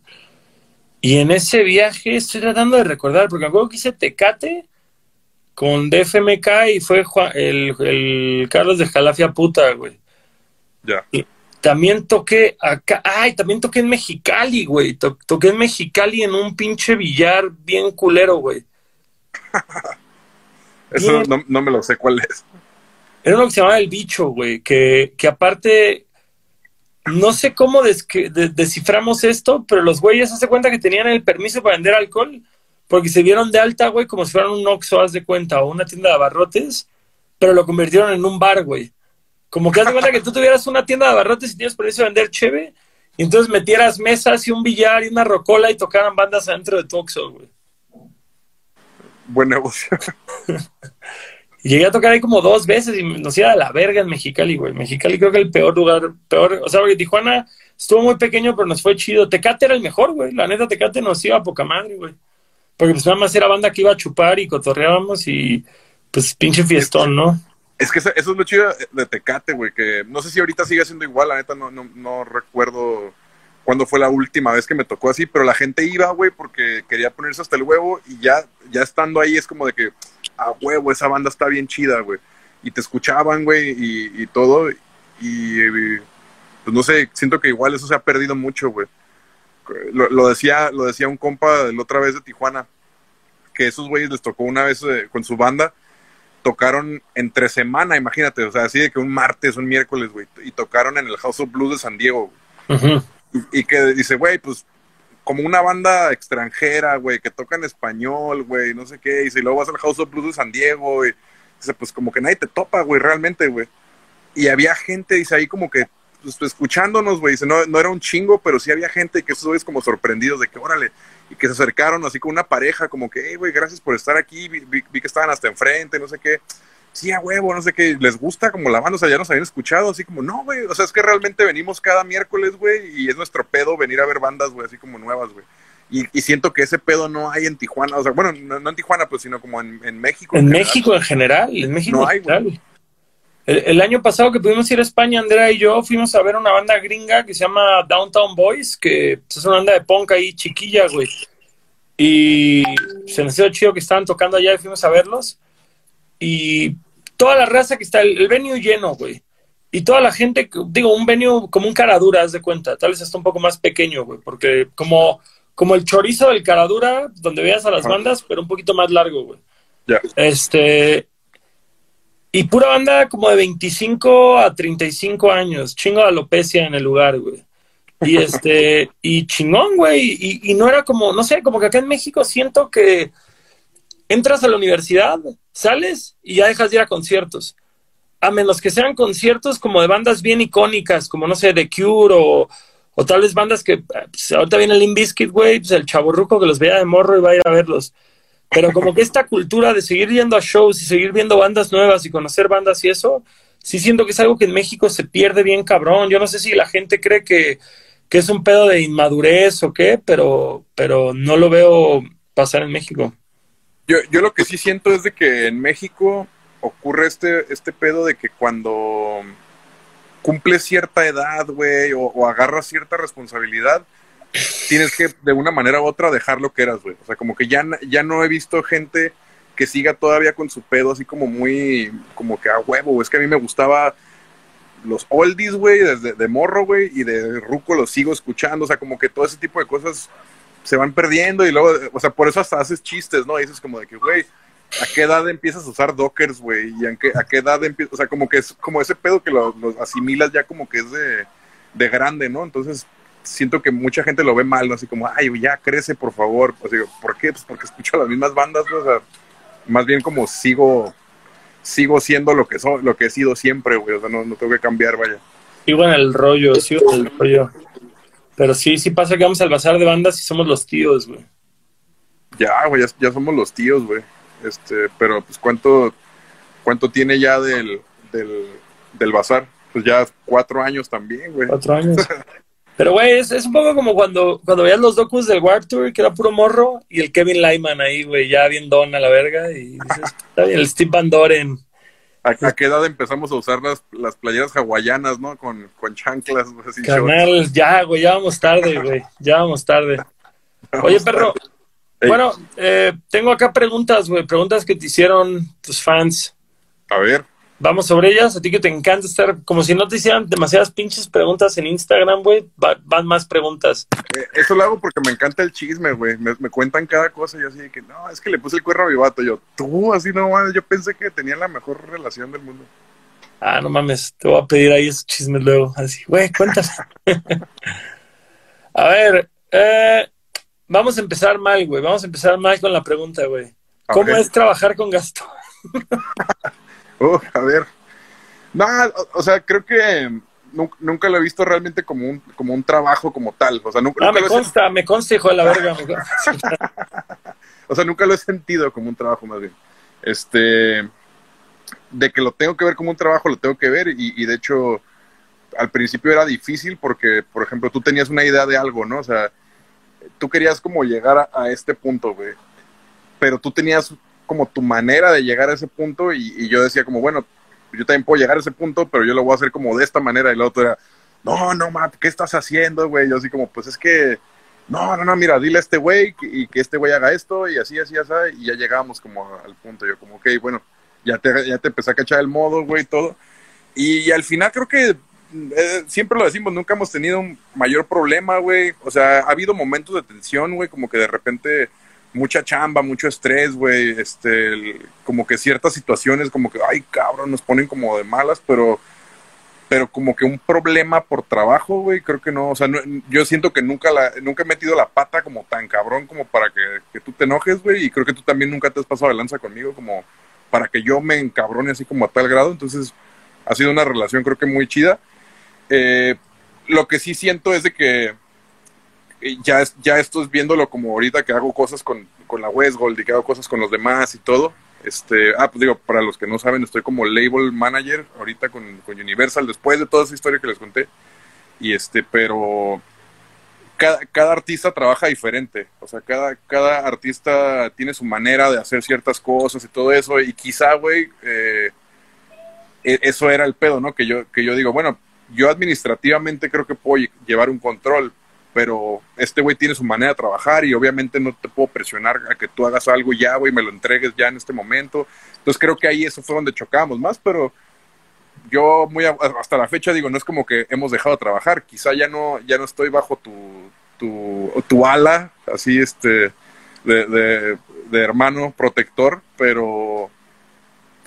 Y en ese viaje estoy tratando de recordar, porque me acuerdo que hice Tecate con DFMK y fue el, Carlos de Jalafia puta, güey. Ya. Y también toqué acá, ay, también toqué en Mexicali, güey. toqué en Mexicali en un pinche billar bien culero, güey. Eso no, no, me lo sé cuál es. Era lo que se llamaba El Bicho, güey, que, que aparte no sé cómo desciframos esto, pero los güeyes se cuenta que tenían el permiso para vender alcohol porque se vieron de alta, güey, como si fueran un Oxxo, haz de cuenta, o una tienda de abarrotes, pero lo convirtieron en un bar, güey. Como que haz de cuenta que tú tuvieras una tienda de abarrotes y tienes permiso de vender cheve, y entonces metieras mesas y un billar y una rocola y tocaran bandas adentro de tu Oxxo, güey. Buen negocio. llegué a tocar ahí como dos veces y nos iba a la verga en Mexicali, güey. Mexicali creo que el peor lugar, peor, o sea, porque Tijuana estuvo muy pequeño, pero nos fue chido. Tecate era el mejor, güey. La neta, Tecate nos iba a poca madre, güey. Porque pues nada más era banda que iba a chupar y cotorreábamos y pues pinche fiestón, ¿no? Es que eso, es lo chido de Tecate, güey, que no sé si ahorita sigue siendo igual, la neta no, no, no recuerdo cuándo fue la última vez que me tocó así, pero la gente iba, güey, porque quería ponerse hasta el huevo y ya, ya estando ahí es como de que, a huevo, esa banda está bien chida, güey. Y te escuchaban, güey, y, todo. Y, pues no sé, siento que igual eso se ha perdido mucho, güey. Lo, decía, lo decía un compa la otra vez de Tijuana, que esos güeyes les tocó una vez eh, con su banda tocaron entre semana, imagínate, o sea, así de que un martes, un miércoles, güey, y tocaron en el House of Blues de San Diego. y, y, que dice, güey, pues como una banda extranjera, güey, que toca en español, güey, no sé qué, y si luego vas al House of Blues de San Diego, güey, dice, pues como que nadie te topa, güey, realmente, güey. Y había gente, dice, ahí como que pues, escuchándonos, güey, dice, no, no era un chingo, pero sí había gente que esos es como sorprendidos de que, órale, y que se acercaron así con una pareja, como que, hey, güey, gracias por estar aquí, vi, vi, que estaban hasta enfrente, no sé qué. Sí, a huevo, no sé qué, les gusta como la banda, o sea, ya nos habían escuchado, así como, no, güey, o sea, es que realmente venimos cada miércoles, güey, y es nuestro pedo venir a ver bandas, güey, así como nuevas, güey. Y, y, siento que ese pedo no hay en Tijuana, o sea, bueno, no, no en Tijuana, pues, sino como en, en México. En, en México en general, en México no hay, güey. El, el, año pasado que pudimos ir a España, Andrea y yo fuimos a ver una banda gringa que se llama Downtown Boys, que pues, es una banda de punk ahí chiquilla, güey. Y se nos hizo chido que estaban tocando allá y fuimos a verlos. Y toda la raza que está, el, el venue lleno, güey. Y toda la gente, digo, un venue como un caradura, haz de cuenta. Tal vez hasta un poco más pequeño, güey. Porque como, como el chorizo del caradura, donde veas a las bandas, pero un poquito más largo, güey. Yeah. Este. Y pura banda como de 25 a 35 años. Chingo de alopecia en el lugar, güey. Y este, y chingón, güey. Y, y, no era como, no sé, como que acá en México siento que entras a la universidad, sales y ya dejas de ir a conciertos. A menos que sean conciertos como de bandas bien icónicas, como no sé, The Cure o, o tal vez bandas que pues, ahorita viene el Limbiskit, güey, pues el chaborruco que los vea de morro y va a ir a verlos. Pero como que esta cultura de seguir yendo a shows y seguir viendo bandas nuevas y conocer bandas y eso, sí siento que es algo que en México se pierde bien cabrón. Yo no sé si la gente cree que, que es un pedo de inmadurez o qué, pero, pero no lo veo pasar en México. Yo, yo lo que sí siento es de que en México ocurre este, este pedo de que cuando cumples cierta edad, güey, o, o agarras cierta responsabilidad, tienes que de una manera u otra dejar lo que eras, güey. O sea, como que ya, ya no he visto gente que siga todavía con su pedo así como muy, como que a huevo, es que a mí me gustaba los oldies, güey, desde de morro, güey, y de ruco los sigo escuchando, o sea, como que todo ese tipo de cosas se van perdiendo y luego, o sea, por eso hasta haces chistes, ¿no? Y dices como de que, güey, ¿a qué edad empiezas a usar dockers, güey? ¿Y a qué, a qué edad empiezas? O sea, como que es como ese pedo que lo, asimilas ya como que es de, de grande, ¿no? Entonces, siento que mucha gente lo ve mal, ¿no? Así como, ay, ya crece, por favor. Pues digo, ¿por qué? Pues porque escucho las mismas bandas. O sea, más bien como sigo sigo siendo lo que so, lo que he sido siempre, güey. O sea, no, no tengo que cambiar, vaya. Sigo en el rollo, sigo en el rollo. Pero sí, sí pasa que vamos al bazar de bandas y somos los tíos, güey. Ya, güey, ya, ya, somos los tíos, güey. Este, pero pues cuánto, cuánto tiene ya del, del, del bazar. Pues ya cuatro años también, güey. Cuatro años. Pero, güey, es, es, un poco como cuando, cuando veías los docus del Warp Tour, que era puro morro, y el Kevin Lyman ahí, güey, ya bien don a la verga, y dices, está bien, el Steve Van Doren. ¿A, ¿A, qué edad empezamos a usar las, las playeras hawaianas, no? Con, con chanclas, así Carnal, ya, güey, ya vamos tarde, güey, ya vamos tarde. Vamos Oye, perro, tarde. bueno, eh, tengo acá preguntas, güey, preguntas que te hicieron tus fans. A ver. Vamos sobre ellas. A ti que te encanta estar, como si no te hicieran demasiadas pinches preguntas en Instagram, güey, va, van más preguntas. Eh, eso lo hago porque me encanta el chisme, güey. Me, me, cuentan cada cosa y yo así de que, no, es que le puse el cuerno a mi vato. Yo, tú, así no mames, yo pensé que tenían la mejor relación del mundo. Ah, no mames, te voy a pedir ahí esos chismes luego. Así, güey, cuéntame. a ver, eh, vamos a empezar mal, güey. Vamos a empezar mal con la pregunta, güey. ¿Cómo es trabajar con Gastón? Uh, a ver. No, o, o, sea, creo que nunca, nunca, lo he visto realmente como un, como un trabajo como tal. O sea, nunca, ah, nunca me consta, he... me consta, hijo de la verga. o sea, nunca lo he sentido como un trabajo más bien. Este, de que lo tengo que ver como un trabajo, lo tengo que ver y, y de hecho al principio era difícil porque, por ejemplo, tú tenías una idea de algo, ¿no? O sea, tú querías como llegar a, a este punto, güey. Pero tú tenías como tu manera de llegar a ese punto y, yo decía como, bueno, yo también puedo llegar a ese punto, pero yo lo voy a hacer como de esta manera y el otro era, no, no, Matt, ¿qué estás haciendo, güey? Yo así como, pues es que, no, no, no, mira, dile a este güey y que este güey haga esto y así, así, así, y ya llegamos como al punto, yo como, ok, bueno, ya te, ya te empecé a cachar el modo, güey, todo. Y, y, al final creo que eh, siempre lo decimos, nunca hemos tenido un mayor problema, güey. O sea, ha habido momentos de tensión, güey, como que de repente mucha chamba, mucho estrés, güey, este, como que ciertas situaciones como que, ay, cabrón, nos ponen como de malas, pero pero como que un problema por trabajo, güey, creo que no, o sea, yo siento que nunca la, nunca he metido la pata como tan cabrón como para que, que tú te enojes, güey, y creo que tú también nunca te has pasado de lanza conmigo como para que yo me encabrone así como a tal grado, entonces ha sido una relación creo que muy chida. Eh, lo que sí siento es de que ya, ya esto es viéndolo como ahorita que hago cosas con, con la Westgold y que hago cosas con los demás y todo, este, ah, pues digo, para los que no saben, estoy como label manager ahorita con, Universal, después de toda esa historia que les conté. Y este, pero cada, cada, artista trabaja diferente. O sea, cada, cada artista tiene su manera de hacer ciertas cosas y todo eso. Y quizá, güey, eh, e, eso era el pedo, ¿no? Que yo, que yo digo, bueno, yo administrativamente creo que puedo llevar un control, pero este güey tiene su manera de trabajar y obviamente no te puedo presionar a que tú hagas algo ya, güey, me lo entregues ya en este momento. Entonces creo que ahí eso fue donde chocamos más, pero yo muy hasta la fecha digo, no es como que hemos dejado de trabajar, quizá ya no, ya no estoy bajo tu, tu, tu ala, así este, de, de hermano protector, pero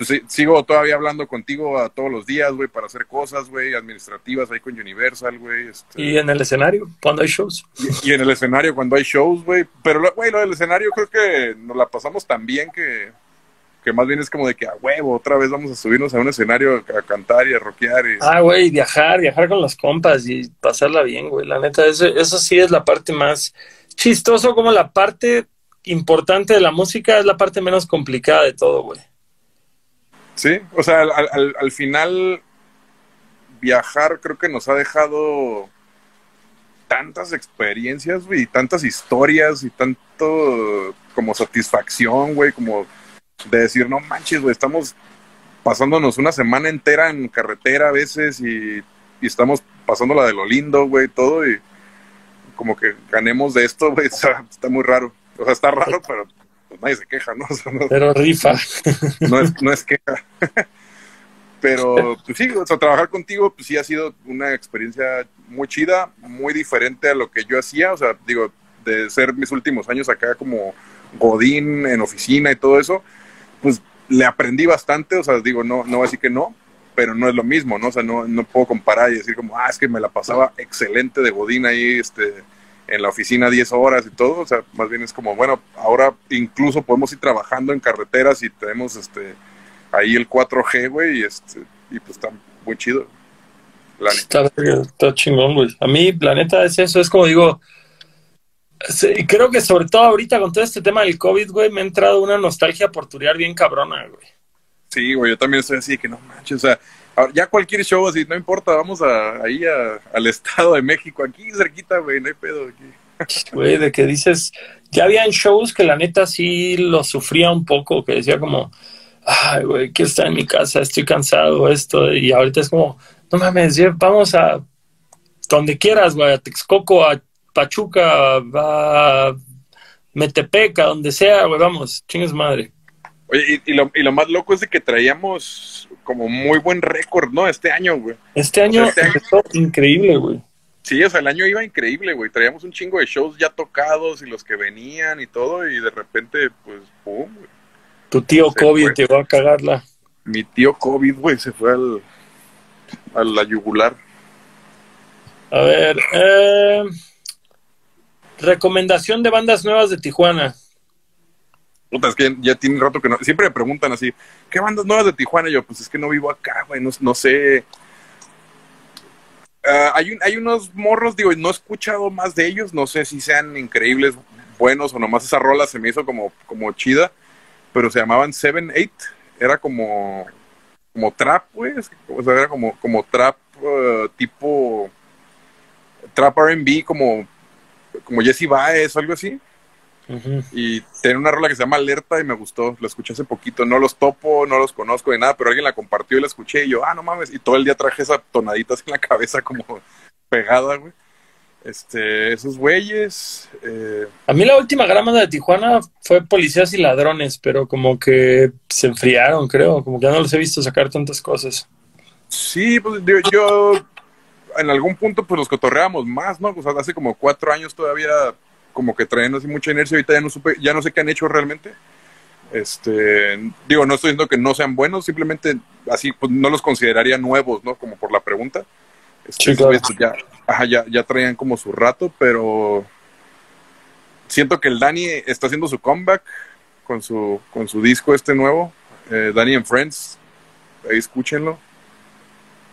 pues sigo todavía hablando contigo a todos los días, güey, para hacer cosas, güey, administrativas ahí con Universal, güey. Este. Y en el escenario, cuando hay shows. Y, en el escenario, cuando hay shows, güey. Pero, güey, lo del escenario creo que nos la pasamos tan bien que, que más bien es como de que a huevo, otra vez vamos a subirnos a un escenario a cantar y a rockear. Y... Ah, güey, viajar, viajar con los compas y pasarla bien, güey. La neta, eso, eso sí es la parte más chistoso, como la parte importante de la música es la parte menos complicada de todo, güey. Sí, o sea, al, al, final viajar creo que nos ha dejado tantas experiencias, y tantas historias y tanto como satisfacción, güey, como de decir, no manches, güey, estamos pasándonos una semana entera en carretera a veces y, y estamos pasando la de lo lindo, güey, todo y como que ganemos de esto, güey, está, está muy raro. O sea, está raro, pero pues nadie se queja, ¿no? Pero rifa. No es, no es queja. Pero pues sí, o sea, trabajar contigo, pues sí ha sido una experiencia muy chida, muy diferente a lo que yo hacía. O sea, digo, de ser mis últimos años acá como Godín en oficina y todo eso, pues le aprendí bastante. O sea, digo, no, no voy a decir que no, pero no es lo mismo, ¿no? O sea, no, no puedo comparar y decir como, ah, es que me la pasaba excelente de Godín ahí, este en la oficina 10 horas y todo, o sea, más bien es como, bueno, ahora incluso podemos ir trabajando en carreteras y tenemos este ahí el 4G, güey, y este y pues está muy chido. Está, está, chingón, güey. A mí, la neta, es eso, es como digo, creo que sobre todo ahorita con todo este tema del COVID, güey, me ha entrado una nostalgia por turear bien cabrona, güey. Sí, güey, yo también estoy así que no manches, o sea, ya cualquier show así, no importa, vamos a, ahí al Estado de México, aquí cerquita, güey, no hay pedo aquí. Güey, de que dices, ya habían shows que la neta sí lo sufría un poco, que decía como, ay, güey, que está en mi casa, estoy cansado, esto, y ahorita es como, no mames, vamos a donde quieras, güey, a Texcoco, a Pachuca, a Metepec, a donde sea, güey, vamos, chingues madre. Oye, y, lo, y lo más loco es de que traíamos como muy buen récord, ¿no? Este año, güey. Este año, este increíble, güey. Sí, o sea, el año iba increíble, güey. Traíamos un chingo de shows ya tocados y los que venían y todo, y de repente, pues, pum, güey. Tu tío COVID te va a cagarla. Mi tío COVID, güey, se fue al, a la yugular. A ver, eh, recomendación de bandas nuevas de Tijuana. Puta, es que ya tiene rato que no. Siempre me preguntan así, ¿qué bandas nuevas de Tijuana? Y yo, pues es que no vivo acá, güey, no, sé. Ah, hay, hay unos morros, digo, no he escuchado más de ellos, no sé si sean increíbles, buenos o nomás esa rola se me hizo como, como chida, pero se llamaban Seven Eight, era como, como trap, güey, o sea, era como, como trap uh, tipo, trap R&B, como, como Jesse Baez o algo así. Y tiene una rola que se llama Alerta y me gustó, la escuché hace poquito, no los topo, no los conozco de nada, pero alguien la compartió y la escuché y yo, ah, no mames, y todo el día traje esa tonaditas en la cabeza como pegada, güey. Este, esos güeyes. Eh, A mí la última gramada de Tijuana fue Policías y Ladrones, pero como que se enfriaron, creo, como que ya no los he visto sacar tantas cosas. Sí, pues yo, yo en algún punto pues los cotorreamos más, ¿no? O sea, hace como cuatro años todavía como que traen así mucha inercia, ahorita ya no supe, ya no sé qué han hecho realmente. Este, digo, no estoy diciendo que no sean buenos, simplemente así pues, no los consideraría nuevos, ¿no? Como por la pregunta. Este, ya, ajá, ya, ya traían como su rato, pero siento que el Dani está haciendo su comeback con su, con su disco este nuevo, eh, Dani and Friends, ahí escúchenlo.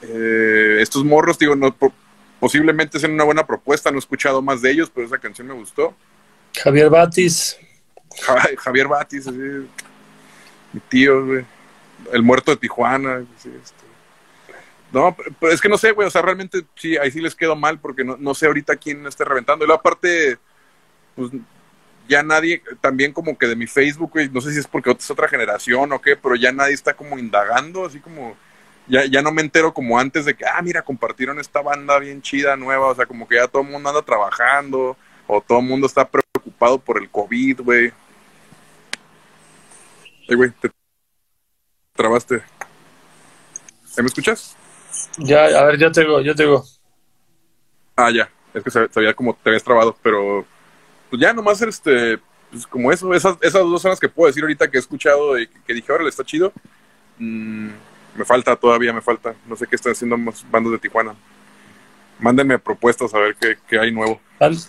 Eh, estos morros, digo, no, posiblemente sean una buena propuesta, no he escuchado más de ellos, pero esa canción me gustó. Javier Batis. Javier Batis, mi tío, güey. El muerto de Tijuana. Este. No, pero es que no sé, güey, o sea, realmente sí, ahí sí les quedo mal porque no, no sé ahorita quién esté reventando. Y luego aparte, pues ya nadie, también como que de mi Facebook, güey, no sé si es porque es otra generación o qué, pero ya nadie está como indagando, así como, ya, ya no me entero como antes de que, ah, mira, compartieron esta banda bien chida, nueva, o sea, como que ya todo el mundo anda trabajando, o todo el mundo está preocupado por el COVID, güey. Ay, güey, te trabaste. ¿Me escuchas? Ya, a ver, ya te digo, ya te digo. Ah, ya, es que sabía como te habías trabado, pero pues ya nomás este, pues como eso, esas, esas dos zonas que puedo decir ahorita que he escuchado y que, dije, ahora le está chido. Mm, me falta todavía, me falta. No sé qué están haciendo más bandos de Tijuana. Mándenme propuestas a ver qué, hay nuevo.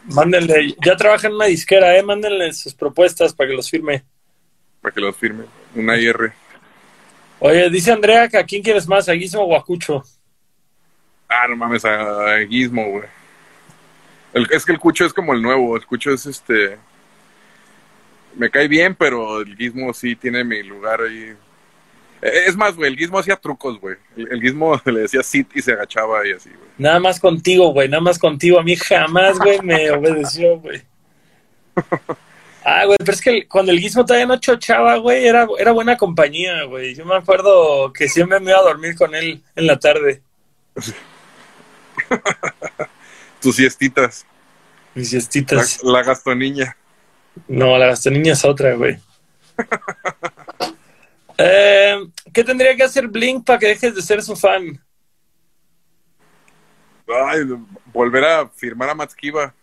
Mándenle, ya trabajan en una disquera, eh, mándenle sus propuestas para que los firme. Para que los firme, una IR. Oye, dice Andrea que a quién quieres más, a Guismo o a Cucho. Ah, no mames, a, a Guismo, güey es que el Cucho es como el nuevo, el Cucho es este... Me cae bien, pero el Gizmo sí tiene mi lugar ahí. E, es más, güey, el Gizmo hacía trucos, güey. El, Gizmo le decía sit y se agachaba y así, güey. Nada más contigo, güey, nada más contigo. A mí jamás, güey, me obedeció, güey. Ah, güey, pero es que cuando el Gizmo todavía no chochaba, güey, era, era buena compañía, güey. Yo me acuerdo que siempre me iba a dormir con él en la tarde. Tus siestitas. Mis siestitas. La, gastoniña. No, la gastoniña es otra, güey. Eh, ¿Qué tendría que hacer Blink para que dejes de ser su fan? Ay, volver a firmar a Matskiva.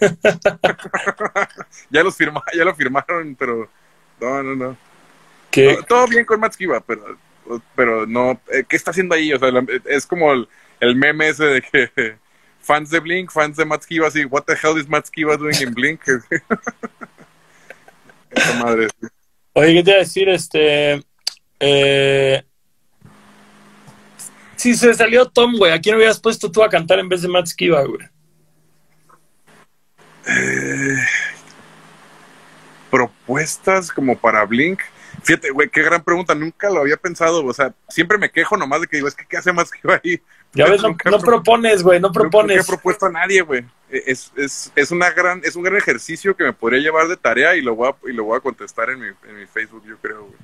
ya los firma, ya lo firmaron, pero no, no, no. ¿Qué? todo bien con Matskiva, pero pero no, eh, ¿qué está haciendo ahí? O sea, es como el, el meme ese de que fans de Blink, fans de Matt así, what the hell is Matt doing in Blink? Esa madre. Oye, ¿qué te iba a decir? Este. Eh, si se salió Tom, güey, ¿a quién hubieras puesto tú a cantar en vez de Matt Skiba, güey? Eh, propuestas como para Blink. Fíjate, güey, qué gran pregunta. Nunca lo había pensado. O sea, siempre me quejo nomás de que digo, es que ¿qué hace más que ahí? Ya ves, no, propones, güey, no propones. No, he propuesto a nadie, güey. Es, es, es, una gran, es un gran ejercicio que me podría llevar de tarea y lo voy a, y lo voy a contestar en mi, en mi Facebook, yo creo, güey.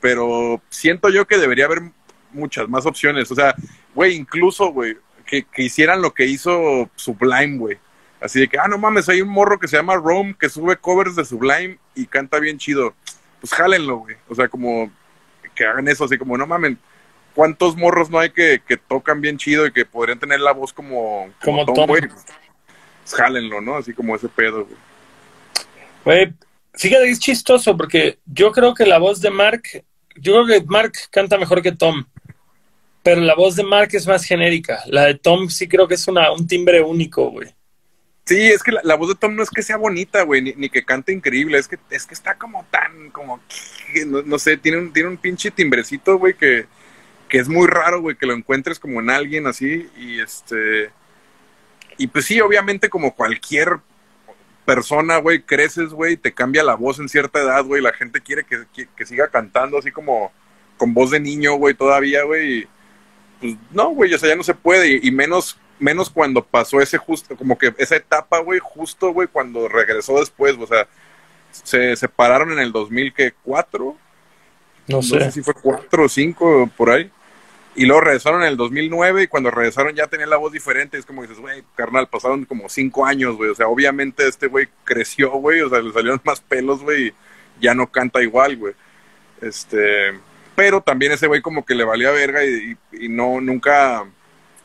Pero siento yo que debería haber muchas más opciones. O sea, güey, incluso, güey, que, que hicieran lo que hizo Sublime, güey. Así de que, ah, no mames, hay un morro que se llama Rome que sube covers de Sublime y canta bien chido pues jálenlo, güey. O sea, como que hagan eso, así como, no mamen, ¿cuántos morros no hay que, que tocan bien chido y que podrían tener la voz como, como, Tom, güey? Pues jálenlo, ¿no? Así como ese pedo, güey. Güey, fíjate es chistoso porque yo creo que la voz de Mark, yo creo que Mark canta mejor que Tom, pero la voz de Mark es más genérica. La de Tom sí creo que es una, un timbre único, güey. Sí, es que la, voz de Tom no es que sea bonita, güey, ni, que cante increíble, es que, es que está como tan, como, no, sé, tiene un, tiene un pinche timbrecito, güey, que, que es muy raro, güey, que lo encuentres como en alguien así, y este, y pues sí, obviamente como cualquier persona, güey, creces, güey, te cambia la voz en cierta edad, güey, la gente quiere que, que, siga cantando así como con voz de niño, güey, todavía, güey, pues no, güey, o sea, ya no se puede, y menos menos cuando pasó ese justo, como que esa etapa, güey, justo, güey, cuando regresó después, o sea, se separaron en el 2004. No, no sé. si fue 4 o 5 por ahí. Y luego regresaron en el 2009 y cuando regresaron ya tenía la voz diferente. Es como dices, güey, carnal, pasaron como 5 años, güey. O sea, obviamente este güey creció, güey. O sea, le salieron más pelos, güey. Y ya no canta igual, güey. Este, pero también ese güey como que le valía verga y, y no, nunca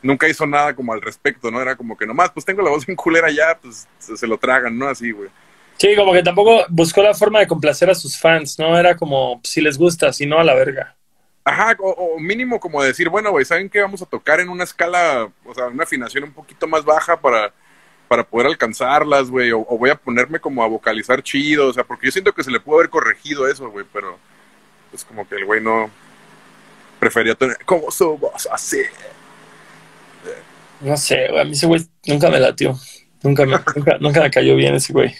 nunca hizo nada como al respecto, ¿no? Era como que nomás, pues tengo la voz en culera ya, pues se, lo tragan, ¿no? Así, güey. Sí, como que tampoco buscó la forma de complacer a sus fans, ¿no? Era como, si les gusta, si no, a la verga. Ajá, o, o mínimo como decir, bueno, güey, ¿saben qué? Vamos a tocar en una escala, o sea, una afinación un poquito más baja para, para poder alcanzarlas, güey, o, o voy a ponerme como a vocalizar chido, o sea, porque yo siento que se le pudo haber corregido eso, güey, pero pues como que el güey no prefería tener como su voz así. No sé, güey, a mí ese güey nunca me latió. Nunca me, nunca, nunca me cayó bien ese güey.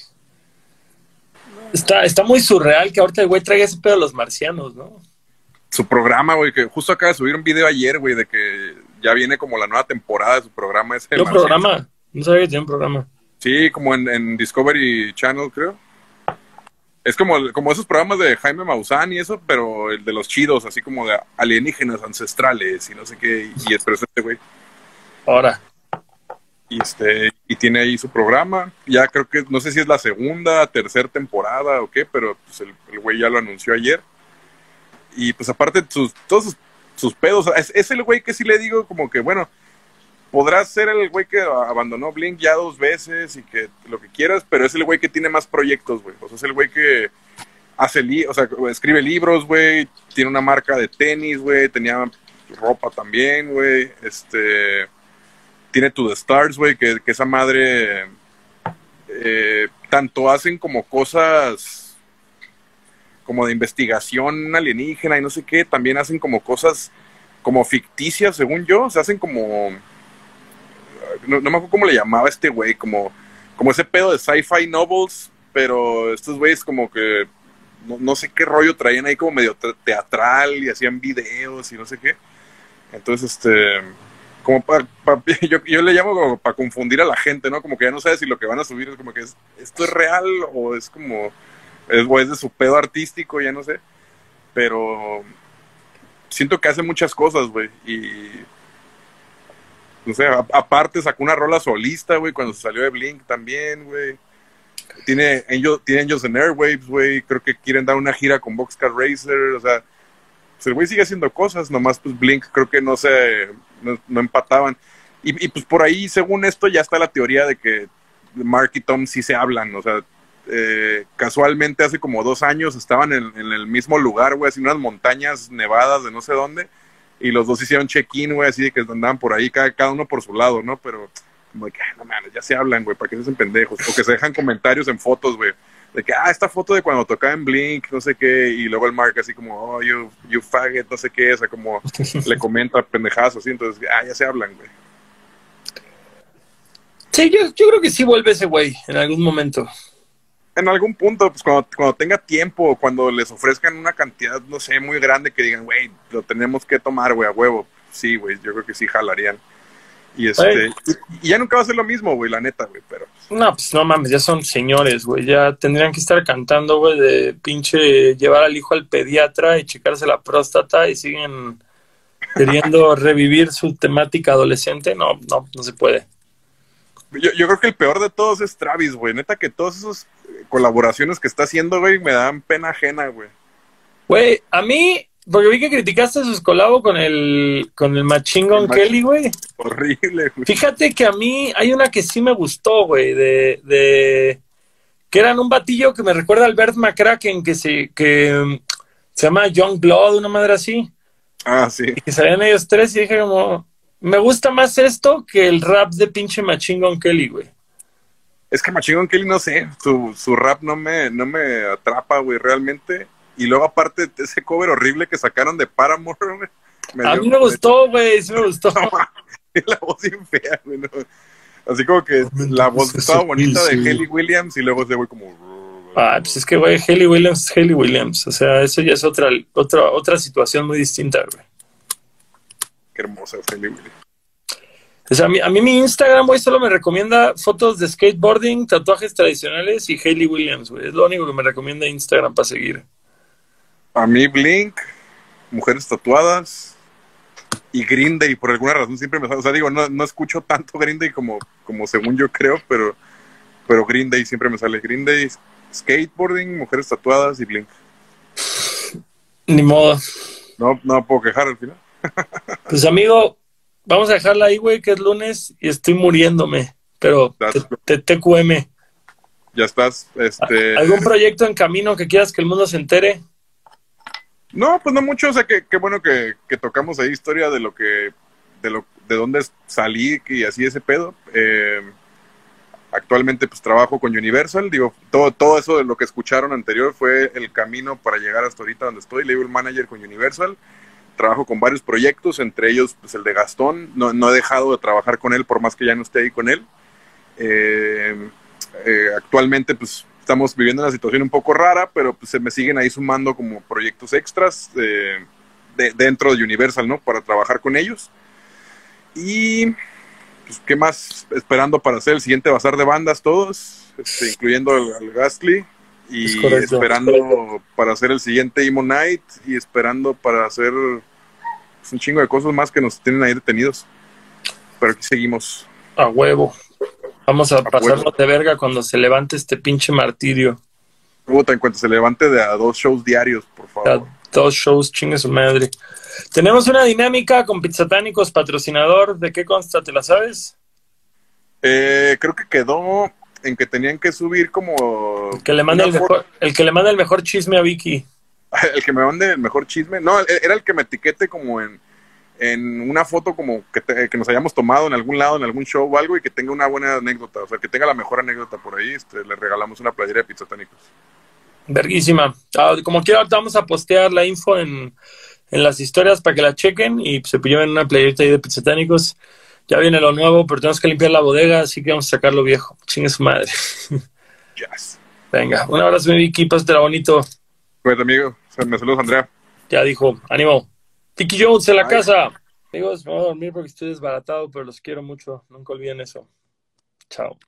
Está, está muy surreal que ahorita el güey traiga ese pedo a los marcianos, ¿no? Su programa, güey, que justo acaba de subir un video ayer, güey, de que ya viene como la nueva temporada de su programa. Ese ¿Tiene un programa? No sabía que tenía un programa. Sí, como en, en Discovery Channel, creo. Es como, como esos programas de Jaime Maussan y eso, pero el de los chidos, así como de alienígenas ancestrales y no sé qué, y es pero es este güey. Ahora. Y, este, y tiene ahí su programa. Ya creo que, no sé si es la segunda, tercera temporada o qué, pero pues el, güey ya lo anunció ayer. Y pues aparte, sus, todos sus, sus pedos, es, es el güey que sí le digo como que, bueno, podrás ser el güey que abandonó Blink ya dos veces y que lo que quieras, pero es el güey que tiene más proyectos, güey. O sea, es el güey que hace, li o sea, escribe libros, güey, tiene una marca de tenis, güey, tenía ropa también, güey, este, tiene To The Stars, güey, que, esa madre, eh, tanto hacen como cosas como de investigación alienígena y no sé qué, también hacen como cosas como ficticias, según yo, se hacen como no, no me acuerdo cómo le llamaba este güey, como, como ese pedo de sci-fi novels, pero estos güeyes como que no, no, sé qué rollo traían ahí como medio teatral y hacían videos y no sé qué. Entonces, este, como para, pa, yo, yo, le llamo como para confundir a la gente, ¿no? Como que ya no sabes si lo que van a subir es como que es, esto es real o es como, es, es de su pedo artístico, ya no sé. Pero siento que hace muchas cosas, güey, y no sé, aparte sacó una rola solista, güey, cuando salió de Blink también, güey. Tiene Angel, tiene Angels and Airwaves, güey. Creo que quieren dar una gira con Boxcar Racer, o sea, pues el güey sigue haciendo cosas, nomás pues Blink creo que no se, no, empataban. Y, y, pues por ahí, según esto, ya está la teoría de que Mark y Tom sí se hablan, o sea, eh, casualmente hace como dos años estaban en, en el mismo lugar, güey, así unas montañas nevadas de no sé dónde y los dos hicieron check-in, güey, así de que andaban por ahí, cada, cada, uno por su lado, ¿no? Pero, como de que, no mames, ya se hablan, güey, para que se hacen pendejos. O que se dejan comentarios en fotos, güey. De que, ah, esta foto de cuando tocaba en Blink, no sé qué, y luego el Mark así como, oh, you, you faggot, no sé qué, o sea, como le comenta pendejazo, así, entonces, ah, ya se hablan, güey. Sí, yo, yo creo que sí vuelve ese güey en algún momento en algún punto, pues cuando, cuando tenga tiempo, cuando les ofrezcan una cantidad, no sé, muy grande, que digan, güey, lo tenemos que tomar, güey, a huevo. Sí, güey, yo creo que sí jalarían. Y este, y, ya nunca va a ser lo mismo, güey, la neta, güey, pero. No, pues no mames, ya son señores, güey, ya tendrían que estar cantando, güey, de pinche llevar al hijo al pediatra y checarse la próstata y siguen queriendo revivir su temática adolescente. No, no, no se puede. Yo, yo creo que el peor de todos es Travis, güey. Neta que todos esos colaboraciones que está haciendo, güey, me dan pena ajena, güey. Güey, a mí, porque vi que criticaste sus colabos con el, con el Machingon Kelly, güey. Horrible, güey. Fíjate que a mí hay una que sí me gustó, güey, de, de, que eran un batillo que me recuerda al Bert McCracken, que se, que um, se llama Young Blood, una madre así. Ah, sí. Y salían ellos tres y dije como, me gusta más esto que el rap de pinche Machingon Kelly, güey. Es que Machine Kelly, no sé, su, su rap no me, no me atrapa, güey, realmente. Y luego, aparte, ese cover horrible que sacaron de Paramore, güey. A mí me gustó, güey, sí me gustó. la voz bien fea, güey. ¿no? Así como que la voz estaba bonita de Haley Williams y luego ese güey como... Ah, pues es que, güey, Haley Williams es Haley Williams. O sea, eso ya es otra, otra, otra situación muy distinta, güey. Qué hermosa es Haley Williams. O sea, a mí, a mí mi Instagram, güey, solo me recomienda fotos de skateboarding, tatuajes tradicionales y Hayley Williams, güey. Es lo único que me recomienda Instagram para seguir. A mí Blink, mujeres tatuadas y Green Day, por alguna razón siempre me... O sea, digo, no, no escucho tanto Green Day como, como según yo creo, pero, pero Green Day siempre me sale. Green Day, skateboarding, mujeres tatuadas y Blink. Ni modo. No, no puedo quejar al final. Pues amigo, vamos a dejarla ahí, güey, que es lunes y estoy muriéndome. Pero TQM. Ya estás. Este... ¿Algún proyecto en camino que quieras que el mundo se entere? No, pues no mucho. O sea, que, bueno que, tocamos ahí historia de lo que. de lo de dónde salí y así ese pedo. Eh, actualmente pues trabajo con Universal, digo, todo, todo eso de lo que escucharon anterior fue el camino para llegar hasta ahorita donde estoy, label manager con Universal, trabajo con varios proyectos, entre ellos pues el de Gastón, no, no he dejado de trabajar con él por más que ya no esté ahí con él. Eh, eh, actualmente pues estamos viviendo una situación un poco rara, pero pues se me siguen ahí sumando como proyectos extras de, dentro de Universal, ¿no? Para trabajar con ellos. Y pues, ¿qué más esperando para hacer el siguiente bazar de bandas todos? Este, incluyendo al, Gastly. Y esperando para hacer el siguiente Emo Night. Y esperando para hacer pues, un chingo de cosas más que nos tienen ahí detenidos. Pero aquí seguimos. A huevo. Vamos a, pasarnos de verga cuando se levante este pinche martirio. Puta, en cuanto se levante de a dos shows diarios, por favor. dos shows, chingue su madre. Tenemos una dinámica con Pizzatánicos, patrocinador. ¿De qué consta? ¿Te la sabes? Eh, creo que quedó en que tenían que subir como... El que le mande, el, mejor, el que le mande el mejor chisme a Vicky. el que me mande el mejor chisme. No, era el que me etiquete como en, en una foto como que, que, nos hayamos tomado en algún lado, en algún show o algo y que tenga una buena anécdota. O sea, que tenga la mejor anécdota por ahí. Este, le regalamos una playera de Pizzatánicos. Verguísima. Ah, como quiera, vamos a postear la info en en las historias para que la chequen y se lleven una playerita ahí de pizzatánicos. Ya viene lo nuevo, pero tenemos que limpiar la bodega, así que vamos a sacar lo viejo. Chingue su madre. Yes. Venga, un abrazo, mi Vicky, pásatela bonito. Pues, amigo, me saludos, Andrea. Ya dijo, ánimo. Tiki Jones en la casa. Amigos, me voy a dormir porque estoy desbaratado, pero los quiero mucho. Nunca olviden eso. Chao.